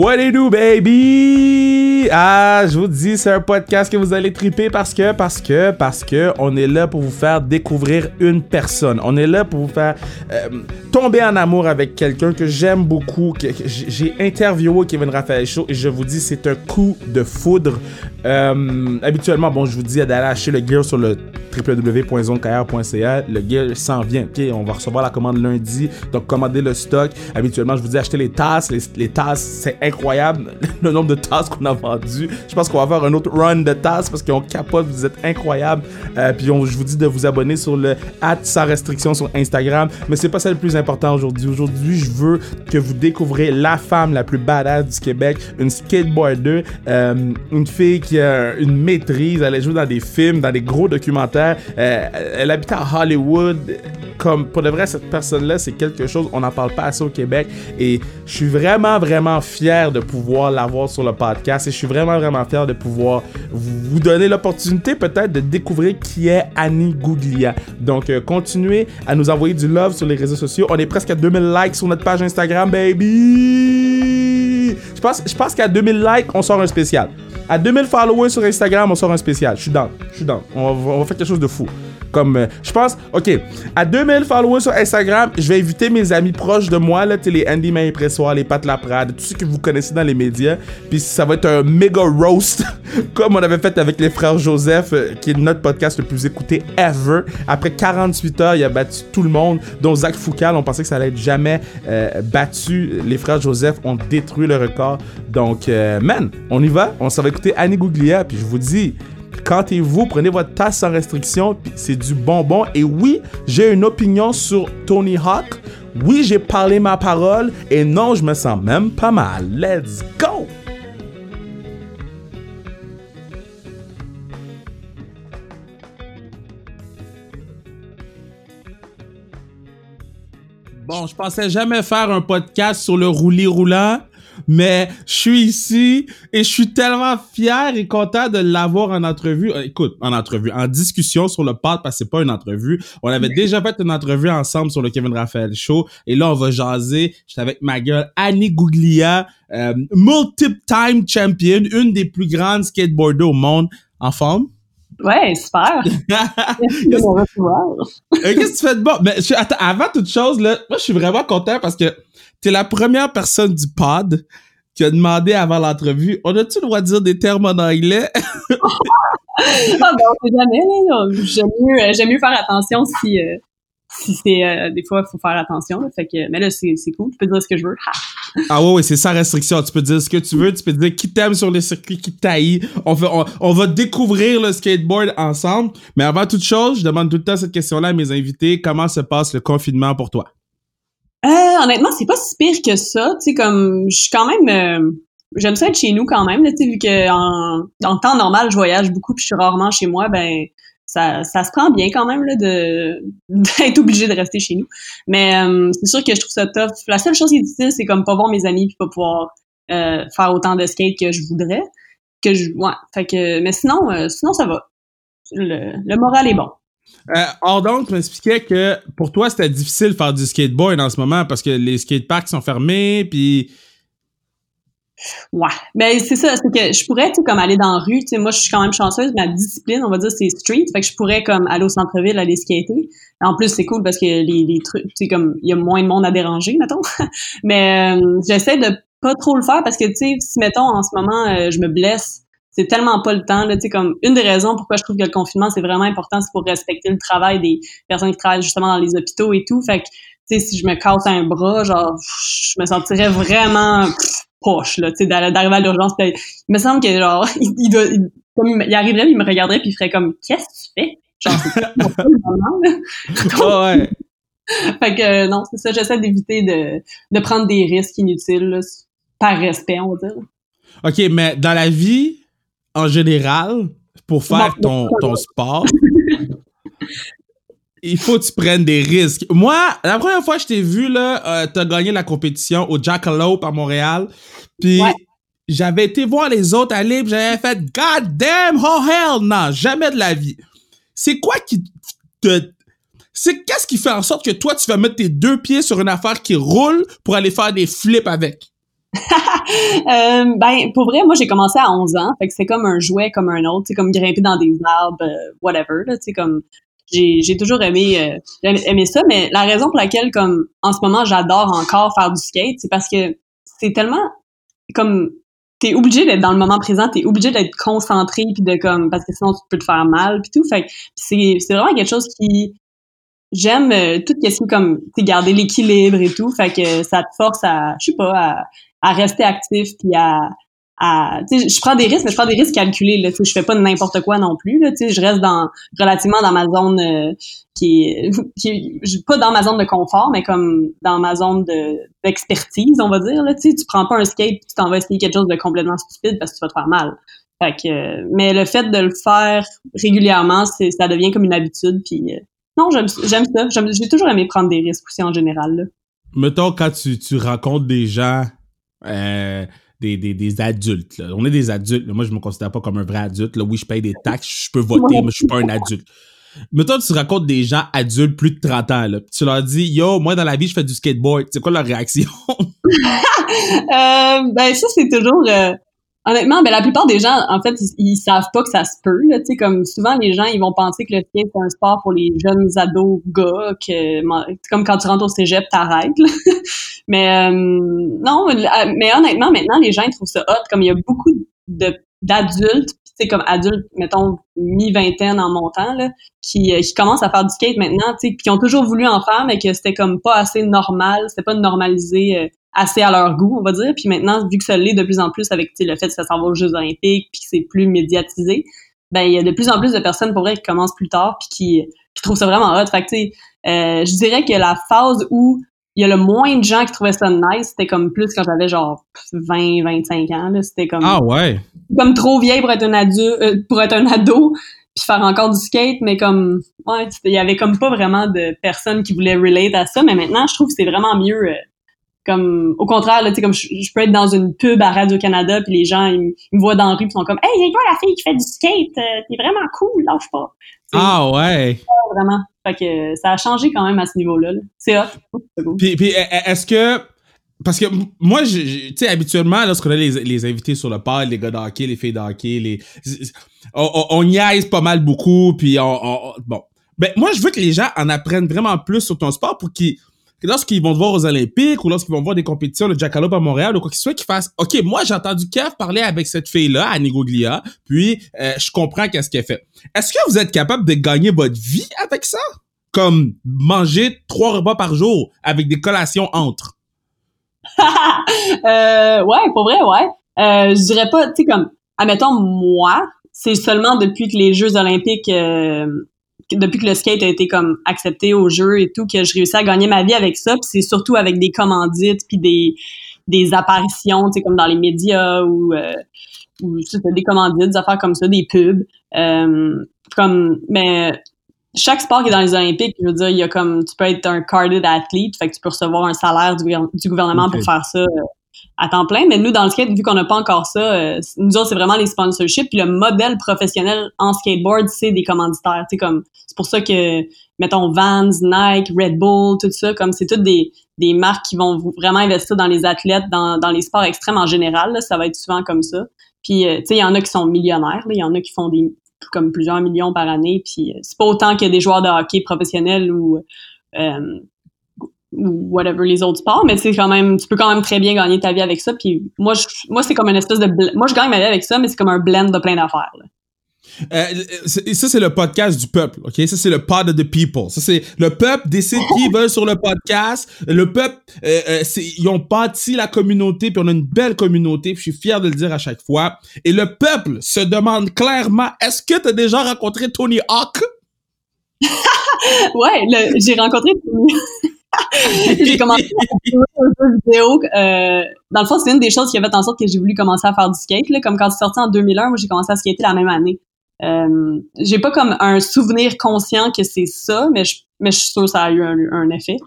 What do you do, baby? Ah, je vous dis, c'est un podcast que vous allez triper parce que, parce que, parce que, on est là pour vous faire découvrir une personne. On est là pour vous faire euh, tomber en amour avec quelqu'un que j'aime beaucoup, j'ai interviewé Kevin Raphaël Show et je vous dis, c'est un coup de foudre. Euh, habituellement, bon, je vous dis d'aller acheter le gear sur le www.zonekr.ca. Le gear s'en vient, ok? On va recevoir la commande lundi, donc commandez le stock. Habituellement, je vous dis acheter les tasses. Les, tasses, c'est incroyable le nombre de tasses qu'on a Je pense qu'on va faire un autre run de tasses parce qu'on capote, vous êtes incroyables. Euh, puis on, je vous dis de vous abonner sur le at sans restriction sur Instagram. Mais c'est pas ça le plus important aujourd'hui. Aujourd'hui, je veux que vous découvrez la femme la plus badass du Québec, une skateboarder, euh, une fille qui a une maîtrise. Elle a joué dans des films, dans des gros documentaires. Euh, elle habite à Hollywood. Comme pour de vrai, cette personne-là, c'est quelque chose, on n'en parle pas assez au Québec. Et je suis vraiment, vraiment fier de pouvoir l'avoir sur le podcast. Suis vraiment, vraiment fier de pouvoir vous donner l'opportunité peut-être de découvrir qui est Annie Gouglia. Donc, euh, continuez à nous envoyer du love sur les réseaux sociaux. On est presque à 2000 likes sur notre page Instagram, baby! Je pense, je pense qu'à 2000 likes, on sort un spécial. À 2000 followers sur Instagram, on sort un spécial. Je suis down. Je suis down. On va, on va faire quelque chose de fou. Comme, euh, je pense, ok, à 2000 followers sur Instagram, je vais inviter mes amis proches de moi, là, les Andy Main Pressoir, les Pat Laprade, tous ceux que vous connaissez dans les médias. Puis ça va être un méga roast, comme on avait fait avec les frères Joseph, euh, qui est notre podcast le plus écouté ever. Après 48 heures, il a battu tout le monde, dont Zach Foucal. On pensait que ça allait être jamais euh, battu. Les frères Joseph ont détruit le record. Donc, man, on y va. On s'en va écouter Annie Gouglia. Puis je vous dis, Cantez-vous, prenez votre tasse sans restriction, c'est du bonbon. Et oui, j'ai une opinion sur Tony Hawk. Oui, j'ai parlé ma parole. Et non, je me sens même pas mal. Let's go! Bon, je pensais jamais faire un podcast sur le roulis roulant, mais je suis ici et je suis tellement fier et content de l'avoir en entrevue. Euh, écoute, en entrevue, en discussion sur le pod parce que c'est pas une entrevue. On avait déjà fait une entrevue ensemble sur le Kevin Raphaël Show et là on va jaser. J'étais avec ma gueule Annie Gouglia, euh, multiple-time champion, une des plus grandes skateboarders au monde. En forme? Ouais, super. Merci. Euh, Qu'est-ce que tu fais de bon? Mais je- attends, avant toute chose, là, moi, je suis vraiment content parce que t'es la première personne du pod qui a demandé avant l'entrevue, on a-tu le droit de dire des termes en anglais? Ah, ben, on sait jamais, là. J'aime mieux, euh, j'aime mieux faire attention si, euh, si c'est, euh, des fois, il faut faire attention, là. Fait que, mais là, c'est, cool. Je peux dire ce que je veux. Ah ouais, ouais, c'est sans restriction. Tu peux dire ce que tu veux, tu peux dire qui t'aime sur les circuits, qui t'haït. On, on, on va découvrir le skateboard ensemble. Mais avant toute chose, je demande tout le temps cette question-là à mes invités. Comment se passe le confinement pour toi? Euh, honnêtement, c'est pas si pire que ça. Tu sais, comme, je suis quand même, euh, j'aime ça être chez nous quand même, tu sais, vu que en, en temps normal, je voyage beaucoup puis je suis rarement chez moi, ben, ça, ça se prend bien quand même, là, de, d'être obligé de rester chez nous. Mais, euh, c'est sûr que je trouve ça tough. La seule chose qui est difficile, c'est comme pas voir mes amis puis pas pouvoir, euh, faire autant de skate que je voudrais. Que je, ouais. Fait que, mais sinon, euh, sinon, ça va. Le, le moral est bon. Euh, Ordon, tu m'expliquais que pour toi, c'était difficile de faire du skateboard en ce moment parce que les skateparks sont fermés, puis... Ouais. Ben, c'est ça, c'est que je pourrais, comme aller dans la rue, tu sais, moi, je suis quand même chanceuse, ma discipline, on va dire, c'est street, fait que je pourrais, comme, aller au centre-ville, aller skater. En plus, c'est cool parce que les, les trucs, tu sais, comme, il y a moins de monde à déranger, mettons. Mais euh, j'essaie de pas trop le faire parce que, tu sais, si, mettons, en ce moment, euh, je me blesse, c'est tellement pas le temps, là, tu sais, comme, une des raisons pourquoi je trouve que le confinement, c'est vraiment important, c'est pour respecter le travail des personnes qui travaillent justement dans les hôpitaux et tout. Fait que, tu sais, si je me casse un bras, genre, je me sentirais vraiment poche, là, tu sais, d'arri- d'arriver à l'urgence. Il me semble que, genre, il, il doit, il, comme il, arriverait, puis il me regarderait, puis il ferait comme, qu'est-ce que tu fais? Genre, c'est moment, là. Ouais. Fait que, euh, non, c'est ça, j'essaie d'éviter de, de prendre des risques inutiles, là, par respect, on va dire. OK, mais dans la vie, en général, pour faire ton, ton sport, il faut que tu prennes des risques. Moi, la première fois que je t'ai vu, là, euh, t'as gagné la compétition au Jackalope à Montréal, puis... Ouais. J'avais été voir les autres aller, puis j'avais fait God damn, oh hell, non, jamais de la vie. C'est quoi qui te. C'est qu'est-ce qui fait en sorte que toi, tu vas mettre tes deux pieds sur une affaire qui roule pour aller faire des flips avec? euh, ben, pour vrai, moi, j'ai commencé à 11 ans. Fait que c'est comme un jouet comme un autre. C'est comme grimper dans des arbres, euh, whatever. Comme j'ai, j'ai toujours aimé, euh, aimé ça. Mais la raison pour laquelle, comme en ce moment, j'adore encore faire du skate, c'est parce que c'est tellement comme t'es obligé d'être dans le moment présent, t'es obligé d'être concentré puis de comme parce que sinon tu peux te faire mal puis tout. Fait c'est c'est vraiment quelque chose qui j'aime euh, tout comme tu garder l'équilibre et tout. Fait que ça te force à je sais pas à à rester actif puis à à je prends des risques mais je prends des risques calculés là je fais pas n'importe quoi non plus là je reste dans relativement dans ma zone euh, qui est qui pas dans ma zone de confort mais comme dans ma zone de d'expertise on va dire là tu prends pas un skate tu t'en vas essayer quelque chose de complètement stupide parce que tu vas te faire mal fait que mais le fait de le faire régulièrement c'est ça devient comme une habitude puis euh, non j'aime j'aime ça j'ai toujours aimé prendre des risques aussi en général là. mettons quand tu tu rencontres des gens euh, des, des, des, adultes. Là. On est des adultes. Moi, je me considère pas comme un vrai adulte. Là. Oui, je paye des taxes, je peux voter, mais je suis pas un adulte. Mais toi, tu racontes des gens adultes plus de 30 ans. Là. Tu leur dis, yo, moi, dans la vie, je fais du skateboard. C'est quoi leur réaction? euh, ben, ça, c'est toujours... Euh, Honnêtement, ben la plupart des gens, en fait, ils, savent pas que ça se peut. Là, comme souvent, les gens, ils vont penser que le skate c'est un sport pour les jeunes ados gars, que comme quand tu rentres au cégep, t'arrêtes. mais euh, non, mais honnêtement, maintenant, les gens ils trouvent ça hot. Comme il y a beaucoup d'adultes, tu comme adultes, mettons mi-vingtaine en montant, là, qui, euh, qui commencent à faire du skate maintenant, tu sais, qui ont toujours voulu en faire, mais que c'était comme pas assez normal, c'était pas normalisé. Assez à leur goût, on va dire. Puis maintenant, vu que ça l'est de plus en plus avec le fait que ça s'en va aux Jeux olympiques, puis que c'est plus médiatisé, ben il y a de plus en plus de personnes pour vrai qui commencent plus tard puis qui, qui trouvent ça vraiment hot. Fait que tu sais, euh, je dirais que la phase où il y a le moins de gens qui trouvaient ça nice, c'était comme plus quand j'avais genre 20, 25 ans. C'était comme ah ouais, comme trop vieille pour être un adulte, euh, pour être un ado, puis faire encore du skate, mais comme ouais, il y avait comme pas vraiment de personnes qui voulaient relate à ça. Mais maintenant, je trouve que c'est vraiment mieux. Euh, comme au contraire là tu sais comme je, peux être dans une pub à Radio Canada puis les gens ils, me voient dans la rue puis sont comme hey c'est toi la fille qui fait du skate euh, t'es vraiment cool lâche pas ah ouais. Vraiment. Fait que ça a changé quand même à ce niveau là, c'est hot. Puis, puis est-ce que parce que moi, tu sais, habituellement, lorsqu'on a les, les invités sur le pod, les gars d'hockey, les filles d'hockey, les, on, on, niaise pas mal beaucoup, puis on, bon. Ben, moi, je veux que les gens en apprennent vraiment plus sur ton sport pour qu'ils lorsqu'ils vont te voir aux Olympiques ou lorsqu'ils vont voir des compétitions de Jackalope à Montréal ou quoi ce soit, qu'ils fassent OK, moi j'ai entendu Kev parler avec cette fille-là, à Nigoglia, puis euh, je comprends qu'est-ce qu'elle fait. Est-ce que vous êtes capable de gagner votre vie avec ça? Comme manger trois repas par jour avec des collations entre? euh, ouais, pour vrai, ouais. Euh, je dirais pas, tu sais, comme, admettons, moi, c'est seulement depuis que les Jeux olympiques euh, depuis que le skate a été comme accepté au jeu et tout, que je réussis à gagner ma vie avec ça. Puis c'est surtout avec des commandites puis des, des apparitions, tu sais, comme dans les médias ou, euh, ou des commandites, des affaires comme ça, des pubs. Euh, comme, mais chaque sport qui est dans les Olympiques, je veux dire, il y a comme, tu peux être un carded athlete, fait que tu peux recevoir un salaire du, du gouvernement pour faire ça. Euh, à temps plein. Mais nous, dans le skate, vu qu'on n'a pas encore ça, euh, nous autres, c'est vraiment les sponsorships. Puis le modèle professionnel en skateboard, c'est des commanditaires. C'est comme, c'est pour ça que, mettons, Vans, Nike, Red Bull, tout ça, comme c'est toutes des, des marques qui vont vraiment investir dans les athlètes, dans, dans les sports extrêmes en général. ça va être souvent comme ça. Puis, euh, tu sais, il y en a qui sont millionnaires. Il y en a qui font des comme plusieurs millions par année. Puis, euh, c'est pas autant que des joueurs de hockey professionnels ou ou whatever les autres sports, mais c'est quand même, tu peux quand même très bien gagner ta vie avec ça. Puis moi, je, moi c'est comme une espèce de, moi je gagne ma vie avec ça, mais c'est comme un blend de plein d'affaires. Euh, ça, c'est le podcast du peuple, OK? Ça, c'est le pod of the people. Ça, c'est le peuple décide qui veut sur le podcast. Le peuple, euh, euh, ils ont bâti la communauté, puis on a une belle communauté, puis je suis fier de le dire à chaque fois. Et le peuple se demande clairement, est-ce que tu as déjà rencontré Tony Hawk? ouais, j'ai rencontré Tony j'ai commencé à faire un vidéo. Euh, dans le fond, c'est une des choses qui a fait en sorte que j'ai voulu commencer à faire du skate. Là. Comme quand c'est sorti en 2001, moi, j'ai commencé à skater la même année. Euh, j'ai pas comme un souvenir conscient que c'est ça, mais je, mais je suis sûre que ça a eu un, effet.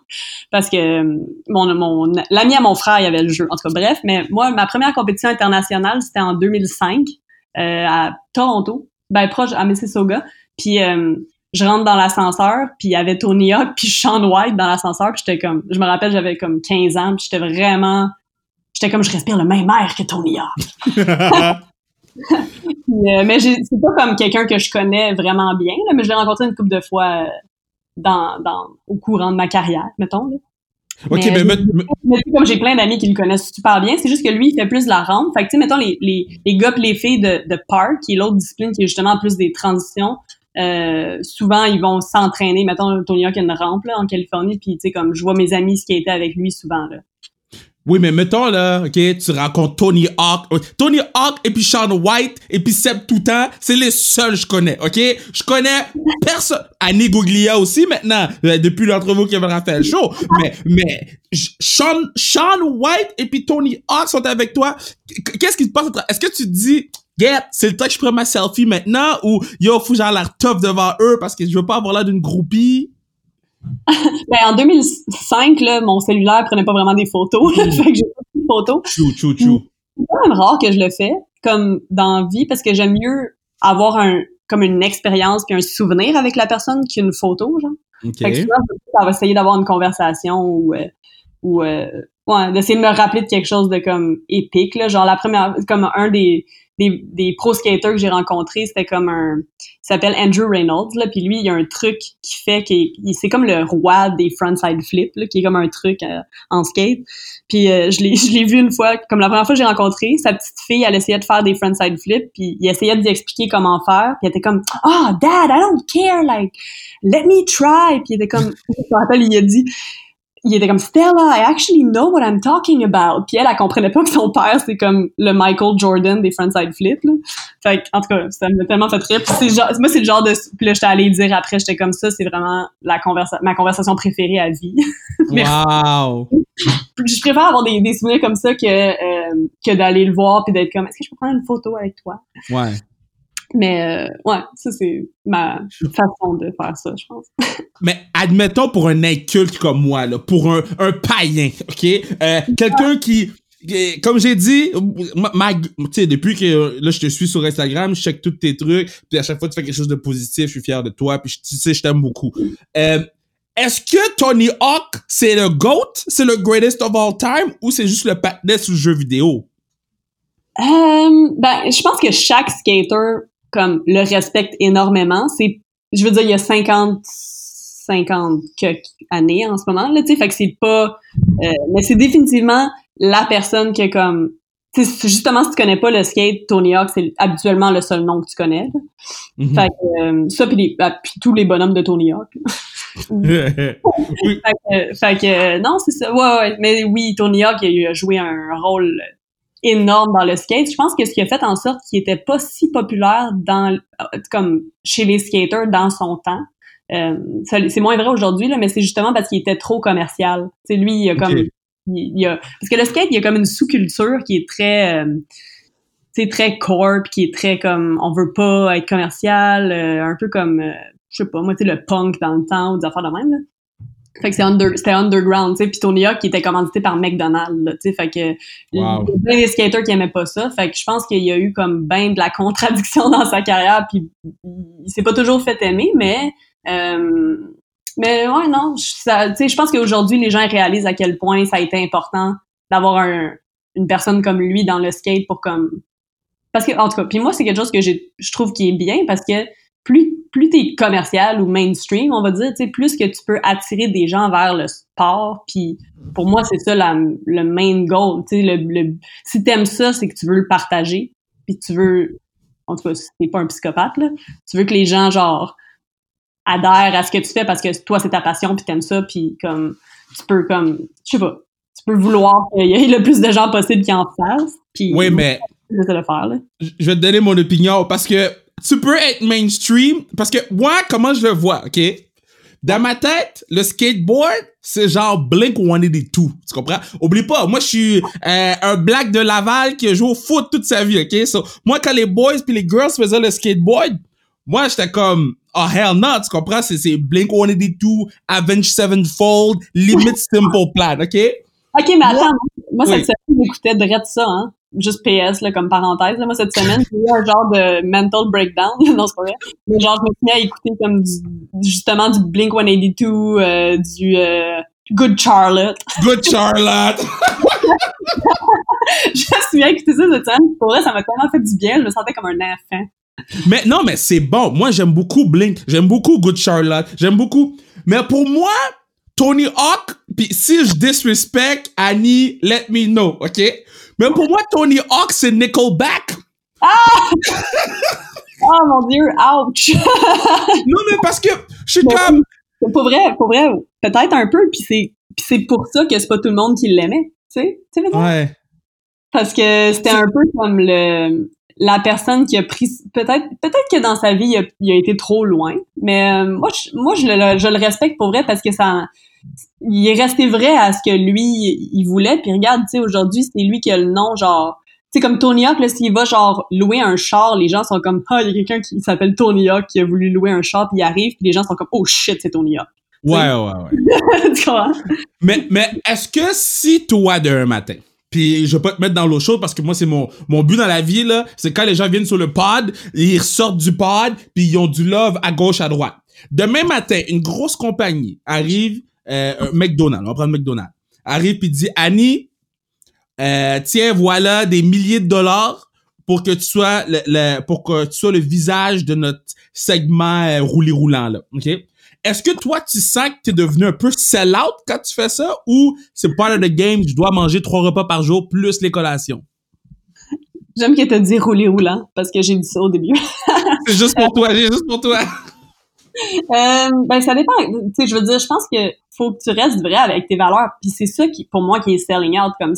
Parce que euh, mon, mon l'ami à mon frère, il avait le jeu. En tout cas, bref. Mais moi, ma première compétition internationale, c'était en 2005 euh, à Toronto, ben proche à Mississauga. Puis euh, je rentre dans l'ascenseur, puis il y avait Tony Hawk, puis Sean White dans l'ascenseur, puis j'étais comme, je me rappelle, j'avais comme 15 ans, puis j'étais vraiment j'étais comme, je respire le même air que Tony Hawk. Mais c'est pas comme quelqu'un que je connais vraiment bien, là, mais je l'ai rencontré une couple de fois euh, dans, dans, au courant de ma carrière, mettons. Là. Ok, mais, mais, mais, comme j'ai plein d'amis qui le connaissent super bien, c'est juste que lui, il fait plus de la rampe. Fait que, tu sais, mettons, les, les, les gars les filles de, de park, qui est l'autre discipline qui est justement plus des transitions, euh, souvent, ils vont s'entraîner. Mettons, Tony Hawk a une rampe, là, en Californie, puis, tu sais, comme, je vois mes amis qui étaient avec lui souvent, là. Oui, mais mettons là, ok, tu rencontres Tony Hawk, Tony Hawk et puis Sean White et puis Seb Toutan, c'est les seuls que je connais, ok? Je connais personne. Annie Gouglia aussi maintenant, euh, depuis l'entrevue qui avait fait le show. Mais, mais Sean, White et puis Tony Hawk sont avec toi. Qu'est-ce qui se passe? Est-ce que tu dis, yeah, c'est le temps que je prends ma selfie maintenant ou yo, faut que j'ai l'air tough devant eux parce que je veux pas avoir l'air d'une groupie? ben, en 2005, là, mon cellulaire prenait pas vraiment des photos. fait que j'ai pas de photos. Chou, chou, chou. C'est quand même rare que je le fais, comme dans vie, parce que j'aime mieux avoir un, comme une expérience puis un souvenir avec la personne qu'une photo, genre. Fait que souvent, ça va essayer d'avoir une conversation ou, euh, ou euh, ouais, d'essayer de me rappeler de quelque chose de comme épique, là. Genre, la première, comme un des, des, des pro skaters que j'ai rencontrés, c'était comme un il s'appelle Andrew Reynolds là, puis lui il y a un truc qui fait qu'il c'est comme le roi des frontside flips là, qui est comme un truc euh, en skate. Puis euh, je l'ai je l'ai vu une fois comme la première fois que j'ai rencontré, sa petite fille elle essayait de faire des frontside flips puis il essayait lui expliquer comment faire, puis elle était comme "Oh, dad, I don't care like let me try." Puis il était comme je me rappelle il a dit il était comme Stella, I actually know what I'm talking about. Puis elle, elle comprenait pas que son père c'est comme le Michael Jordan des frontside flips. Là. Fait en tout cas, ça m'a tellement fait rire. Puis genre, moi c'est le genre de puis là j'étais allée dire après, j'étais comme ça, c'est vraiment la conversa ma conversation préférée à vie. wow. Je préfère avoir des, des souvenirs comme ça que euh, que d'aller le voir puis d'être comme est-ce que je peux prendre une photo avec toi? Ouais. Mais euh, ouais, ça c'est ma façon de faire ça, je pense. Mais admettons pour un inculte comme moi, là, pour un, un païen, ok, euh, quelqu'un qui, comme j'ai dit, ma, tu sais, depuis que là je te suis sur Instagram, je check tous tes trucs, puis à chaque fois tu fais quelque chose de positif, je suis fier de toi, puis tu sais, je t'aime beaucoup. Euh, est-ce que Tony Hawk c'est le GOAT, c'est le greatest of all time, ou c'est juste le patinet sous le jeu vidéo? Euh, ben, je pense que chaque skater comme le respecte énormément. C'est, je veux dire, il y a 50, 50 années en ce moment là, tu sais, fait que c'est pas, euh, mais c'est définitivement la personne qui est comme, tu justement si tu connais pas le skate, Tony Hawk c'est habituellement le seul nom que tu connais. Mm-hmm. Fait que euh, ça puis, bah, tous les bonhommes de Tony Hawk. fait, que, fait que non c'est ça ouais, ouais mais oui Tony Hawk il a joué un rôle énorme dans le skate. Je pense que ce qui a fait en sorte qu'il était pas si populaire dans comme chez les skaters dans son temps. Euh, c'est moins vrai aujourd'hui là, mais c'est justement parce qu'il était trop commercial. C'est lui, il a comme il, a parce que le skate, il y a comme une sous-culture qui est très euh, très corp, qui est très comme on veut pas être commercial, euh, un peu comme euh, je sais pas, moi tu le punk dans le temps ou des affaires de même là. Fait que c'était underground, tu sais. Puis Tony Hawk qui était commandité par McDonald's, tu sais. Fait que wow. il y a des skaters qui aimaient pas ça. Fait que je pense qu'il y a eu comme ben de la contradiction dans sa carrière. Puis il s'est pas toujours fait aimer, mais euh, mais ouais non, tu sais, je pense qu'aujourd'hui les gens réalisent à quel point ça a été important d'avoir un, une personne comme lui dans le skate pour comme parce que en tout cas, puis moi c'est quelque chose que je trouve qui est bien parce que plus plus t'es commercial ou mainstream, on va dire, tu sais, plus que tu peux attirer des gens vers le sport. Puis pour moi, c'est ça la, le main goal. Tu sais, le, le, si t'aimes ça, c'est que tu veux le partager. Puis tu veux, en tout cas, si t'es pas un psychopathe là, tu veux que les gens genre adhèrent à ce que tu fais parce que toi c'est ta passion puis t'aimes ça puis comme tu peux comme je sais pas tu peux vouloir qu'il y ait le plus de gens possible qui en fassent puis oui mais je vais le faire là. je vais te donner mon opinion parce que tu peux être mainstream parce que moi, comment je le vois, ok? Dans ma tête, le skateboard, c'est genre Blink 182. Tu comprends? Oublie pas, moi, je suis euh, un black de Laval qui a joué au foot toute sa vie, ok? So, moi, quand les boys puis les girls faisaient le skateboard, moi, j'étais comme, oh hell no, tu comprends? C'est Blink 182, Avenged Sevenfold, Limit Simple Plan, ok? Ok, mais attends, moi, ça ça j'écoutais de ça, hein? Juste PS là, comme parenthèse. Là, moi, cette semaine, j'ai eu un genre de mental breakdown. non, c'est pas vrai. Mais genre, je me suis mis à écouter comme du, justement du Blink 182, euh, du euh, Good Charlotte. Good Charlotte! je me souviens écouter ça cette semaine. Pour vrai, ça m'a tellement fait du bien. Je me sentais comme un enfant. Mais non, mais c'est bon. Moi, j'aime beaucoup Blink. J'aime beaucoup Good Charlotte. J'aime beaucoup. Mais pour moi, Tony Hawk, puis si je disrespect Annie, let me know, OK? Mais pour moi, Tony Hawk, c'est Nickelback. Ah! oh mon dieu, ouch! non, mais parce que je suis comme. Pour vrai, pour vrai, peut-être un peu, puis c'est, c'est pour ça que c'est pas tout le monde qui l'aimait, tu sais? Tu sais, Ouais. Parce que c'était un peu comme le la personne qui a pris peut-être peut-être que dans sa vie il a, été trop loin mais euh, moi je, moi je le, je le respecte pour vrai parce que ça il est resté vrai à ce que lui il voulait puis regarde tu sais aujourd'hui c'est lui qui a le nom genre tu sais comme Tony Hawk là s'il va genre louer un char les gens sont comme ah il y a quelqu'un qui s'appelle Tony Hawk qui a voulu louer un char puis il arrive puis les gens sont comme oh shit c'est Tony Hawk ouais ouais ouais tu mais mais est-ce que si toi d'un matin puis je vais pas te mettre dans l'eau chaude parce que moi, c'est mon, mon but dans la vie, là. C'est quand les gens viennent sur le pod, ils ressortent du pod, puis ils ont du love à gauche, à droite. Demain matin, une grosse compagnie arrive, euh, McDonald's, on va prendre McDonald's, arrive puis dit, Annie, euh, tiens, voilà des milliers de dollars pour que tu sois le, pour que tu sois le visage de notre segment euh, roulé roulant là, ok? Est-ce que toi, tu sens que tu es devenu un peu sell-out quand tu fais ça ou c'est part of the game, je dois manger trois repas par jour plus les collations? J'aime que tu dit rouler roulant parce que j'ai dit ça au début. c'est juste pour toi, c'est juste pour toi. Euh, ben ça dépend. Tu sais, je veux dire, je pense que faut que tu restes vrai avec tes valeurs. Puis c'est ça qui, pour moi, qui est selling out. Comme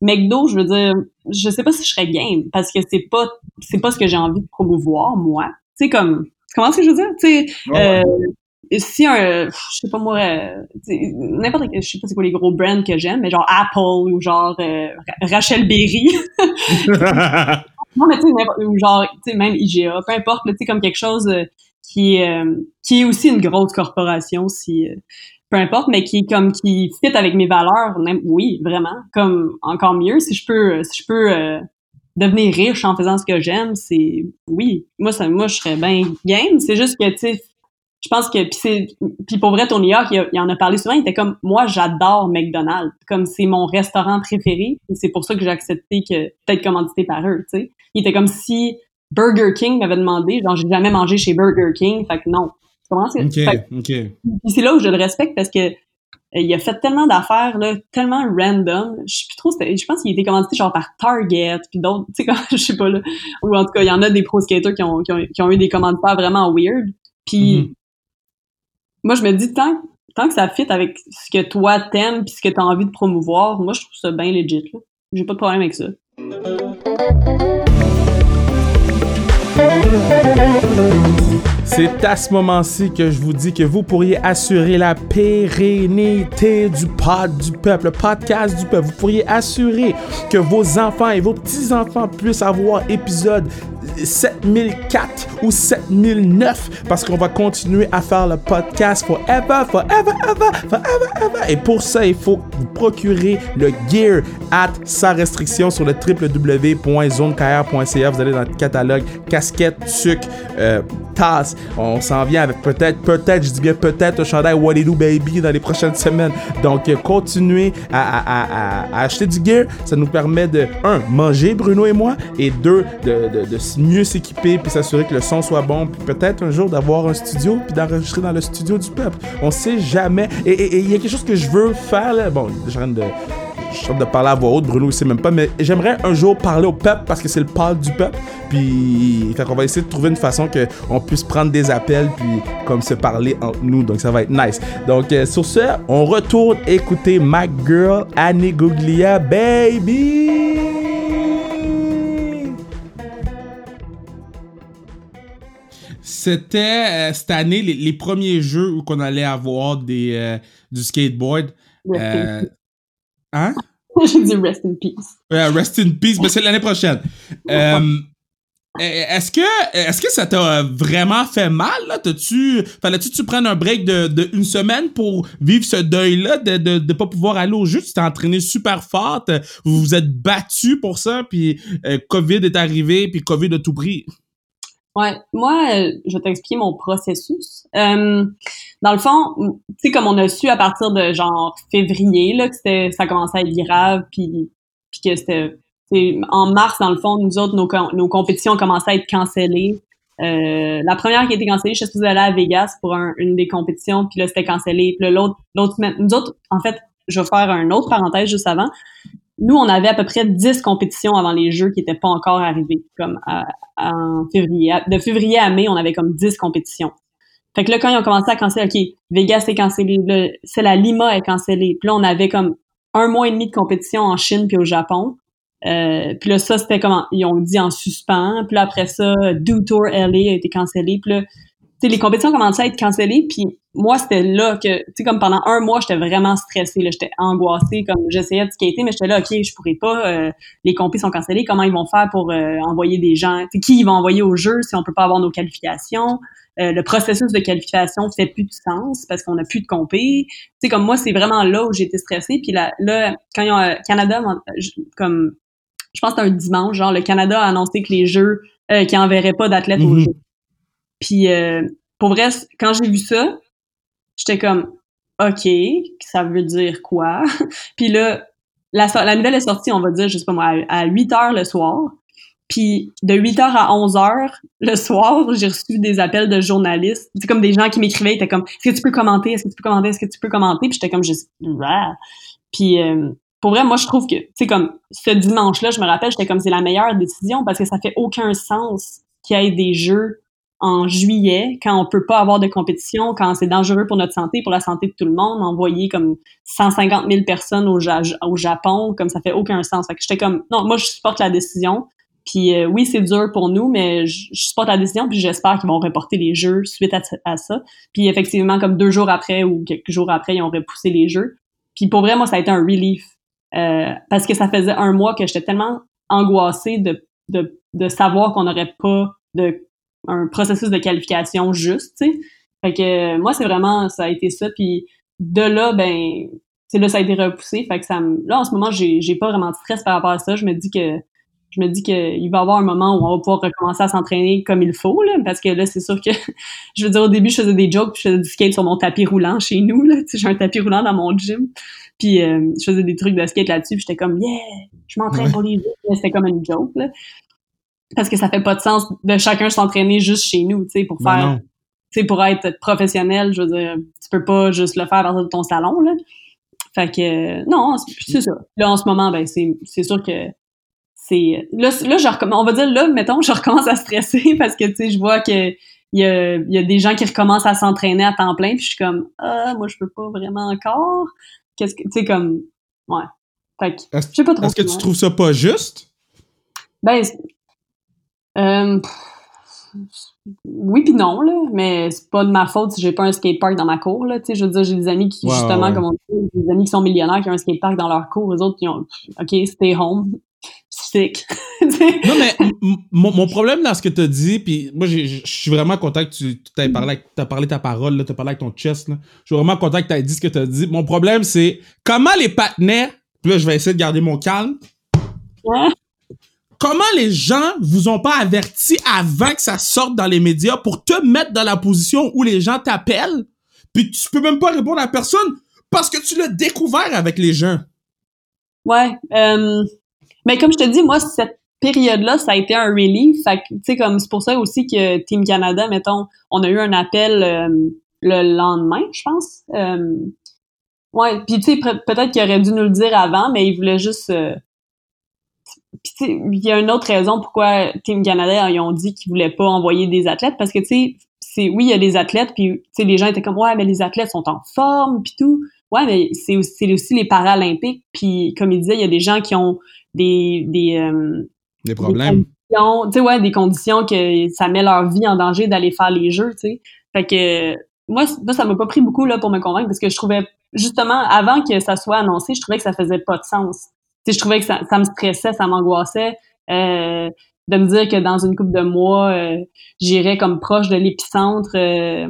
McDo, je veux dire, je sais pas si je serais game parce que c'est pas, c'est pas ce que j'ai envie de promouvoir moi. Tu sais comme, comment est-ce que je veux dire? Tu sais, euh, si un, je sais pas moi, euh, n'importe, je sais pas c'est quoi les gros brands que j'aime, mais genre Apple ou genre euh, Rachel Berry. non, mais tu sais, ou genre, tu sais, même IGA, peu importe, tu sais, comme quelque chose qui est, qui est aussi une grosse corporation, si, peu importe, mais qui comme qui fit avec mes valeurs, même, oui, vraiment, comme encore mieux, si je peux, si je peux devenir riche en faisant ce que j'aime, c'est oui, moi ça, moi je serais bien game. C'est juste que tu sais, je pense que puis c'est puis pour vrai Tony Hawk il, en a parlé souvent il était comme moi j'adore McDonald's comme c'est mon restaurant préféré c'est pour ça que j'ai accepté que peut-être commandité par eux tu sais il était comme si Burger King m'avait demandé genre j'ai jamais mangé chez Burger King fait que non tu comprends? Ok c'est là où je le respecte parce que euh, il a fait tellement d'affaires là, tellement random. Je sais plus trop, je pense qu'il a été commandité genre par Target puis d'autres, tu sais je sais pas là. Ou en tout cas, il y en a des pro skaters qui ont, qui ont, qui ont eu des commanditaires vraiment weird. Puis mm-hmm moi, je me dis, tant, tant que ça fit avec ce que toi t'aimes puis ce que t'as envie de promouvoir, moi, je trouve ça bien legit. J'ai pas de problème avec ça. C'est à ce moment-ci que je vous dis que vous pourriez assurer la pérennité du pod du peuple, le podcast du peuple. Vous pourriez assurer que vos enfants et vos petits-enfants puissent avoir épisode 7004 ou 7009 parce qu'on va continuer à faire le podcast forever, forever, ever, forever, ever. Et pour ça, il faut vous procurer le gear at sa restriction sur le www.zonekr.ca. Vous allez dans le catalogue casquette, sucre, euh, tasse. On s'en vient avec peut-être, peut-être, je dis bien peut-être un chandail What Do Baby dans les prochaines semaines. Donc, euh, continuez à, acheter du gear. Ça nous permet de, un, manger Bruno et moi, et deux, de, de, de mieux s'équiper puis s'assurer que le son soit bon puis peut-être un jour d'avoir un studio puis d'enregistrer dans le studio du peuple. On sait jamais. Et il y a quelque chose que je veux faire là. Bon, je de je de parler à voix haute, Bruno il sait même pas, mais j'aimerais un jour parler au peuple parce que c'est le parle du peuple. Puis, fait qu'on va essayer de trouver une façon que on puisse prendre des appels puis comme se parler entre nous. Donc ça va être nice. Donc euh, sur ce, on retourne écouter My Girl Annie Guglia, baby. C'était euh, cette année les, premiers jeux où qu'on allait avoir des, euh, du skateboard. Euh, hein? J'ai dit rest in peace. rest in peace, mais c'est l'année prochaine. est-ce que est-ce que ça t'a vraiment fait mal là? Tu fallait-tu tu prendre un break de, une semaine pour vivre ce deuil là de de, de pas pouvoir aller au jeu? Tu t'es entraîné super fort vous vous êtes battu pour ça puis Covid est arrivé puis Covid a tout pris Ouais, moi, euh, je vais t'expliquer mon processus. Euh, dans le fond, tu sais, comme on a su à partir de genre février, là, que ça commençait à être grave, puis, que c'était, en mars, dans le fond, nous autres, nos, nos compétitions commençaient à être cancellées. Euh, la première qui a été cancellée, je suis aller à Vegas pour une des compétitions, puis là, c'était cancellé. Puis l'autre, l'autre semaine, nous autres, en fait, je vais faire un autre parenthèse juste avant. Nous, on avait à peu près 10 compétitions avant les Jeux qui n'étaient pas encore arrivées, comme en février. De février à mai, on avait comme 10 compétitions. Fait que là, quand ils ont commencé à canceller, OK, Vegas est cancellé, c'est la Lima est cancellée. Puis là, on avait comme un mois et demi de compétition en Chine puis au Japon. Euh, puis là, ça, c'était comme, ils ont dit en suspens. Puis là, après ça, Do Tour LA a été cancellé. Puis là, tu les compétitions commençaient à être cancellées. Puis moi, c'était là que, tu sais, comme pendant un mois, j'étais vraiment stressée. Là, j'étais angoissée. Comme j'essayais de skater, mais j'étais là, OK, je pourrais pas. Euh, les compétitions sont cancellées. Comment ils vont faire pour euh, envoyer des gens? qui ils vont envoyer au jeu si on peut pas avoir nos qualifications? Euh, le processus de qualification fait plus de sens parce qu'on a plus de compé. Tu sais, comme moi, c'est vraiment là où j'étais stressée. Puis là, là quand ils ont, Canada, comme je pense que c'était un dimanche, genre le Canada a annoncé que les Jeux, euh, qu'ils enverraient pas d'athlètes aux. Jeux. Puis euh, pour vrai, quand j'ai vu ça, j'étais comme OK, ça veut dire quoi? puis là, la, nouvelle est sortie, on va dire, je sais pas moi, à, 8 heures le soir. Puis de 8 heures à 11 heures le soir, j'ai reçu des appels de journalistes. C'est comme des gens qui m'écrivaient, étaient comme Est-ce que tu peux commenter? Est-ce que tu peux commenter? Est-ce que tu peux commenter? Puis j'étais comme juste Puis euh, pour vrai, moi, je trouve que, sais, comme ce dimanche-là, je me rappelle, j'étais comme c'est la meilleure décision parce que ça fait aucun sens qu'il y ait des jeux en juillet quand on peut pas avoir de compétition, quand c'est dangereux pour notre santé, pour la santé de tout le monde, envoyer comme 150 000 personnes au, Japon, comme ça fait aucun sens. Fait que j'étais comme, non, moi, je supporte la décision. Puis euh, oui, c'est dur pour nous, mais je, supporte la décision, puis j'espère qu'ils vont reporter les jeux suite à, à, ça. Puis effectivement, comme deux jours après ou quelques jours après, ils ont repoussé les jeux. Puis pour vrai, moi, ça a été un relief euh, parce que ça faisait un mois que j'étais tellement angoissée de, de, de savoir qu'on n'aurait pas de un processus de qualification juste, tu sais. Fait que moi, c'est vraiment, ça a été ça. Puis de là, ben, c'est là, ça a été repoussé. Fait que ça me, là, en ce moment, j'ai, j'ai pas vraiment de stress par rapport à ça. Je me dis que, je me dis qu'il va y avoir un moment où on va pouvoir recommencer à s'entraîner comme il faut, là, parce que là, c'est sûr que, je veux dire, au début, je faisais des jokes, puis je faisais du skate sur mon tapis roulant chez nous, là. Tu sais, j'ai un tapis roulant dans mon gym. Puis euh, je faisais des trucs de skate là-dessus, puis j'étais comme yeah, je m'entraîne pour les jeux. C'était comme une joke là. Parce que ça fait pas de sens de chacun s'entraîner juste chez nous, tu sais, pour ben faire tu sais pour être professionnel, je veux dire, tu peux pas juste le faire dans ton salon là. Fait que non, c'est ça. Là en ce moment ben c'est c'est sûr que c'est là là je recommence on va dire là mettons je recommence à stresser parce que tu sais je vois que il y a, y a des gens qui recommencent à s'entraîner à temps plein puis je suis comme ah moi je peux pas vraiment encore qu'est-ce que, tu sais, comme, ouais. Fait que, je sais pas trop. Est-ce que tu trouves ça pas juste? Ben, euh, oui puis non, là, mais c'est pas de ma faute si j'ai pas un skatepark dans ma cour, là, tu sais, je veux dire, j'ai des amis qui, justement, comme on dit, des amis qui sont millionnaires qui ont un skatepark dans leur cour, les autres qui ont, OK, stay home, sick. non, mais mon, problème dans ce que tu as dit, puis moi, je suis vraiment content que tu aies parlé, as parlé ta parole, tu as parlé avec ton chest. Je suis vraiment content que tu aies dit ce que tu as dit. Mon problème, c'est comment les patinets, puis là, je vais essayer de garder mon calme. Comment les gens vous ont pas averti avant que ça sorte dans les médias pour te mettre dans la position où les gens t'appellent, puis tu peux même pas répondre à personne parce que tu l'as découvert avec les gens. Ouais. Euh, mais comme je te dis, moi, cette période-là, ça a été un relief. Fait tu sais, comme c'est pour ça aussi que Team Canada, mettons, on a eu un appel euh, le lendemain, je pense. Euh, ouais, puis tu sais, peut-être qu'il aurait dû nous le dire avant, mais il voulait juste. Puis tu sais, il y a une autre raison pourquoi Team Canada ils ont dit qu'ils voulaient pas envoyer des athlètes parce que tu sais, c'est oui, il y a des athlètes, puis tu sais, les gens étaient comme ouais, mais les athlètes sont en forme, puis tout. Ouais, mais c'est aussi, aussi les Paralympiques, puis comme il disait, il y a des gens qui ont des des, euh, des problèmes. tu sais ouais, des conditions que ça met leur vie en danger d'aller faire les jeux, tu sais. Fait que moi, ça m'a pas pris beaucoup là pour me convaincre parce que je trouvais justement avant que ça soit annoncé, je trouvais que ça faisait pas de sens. Sais, je trouvais que ça, ça me stressait, ça m'angoissait. Euh, de me dire que dans une couple de mois, euh, j'irais comme proche de l'épicentre euh,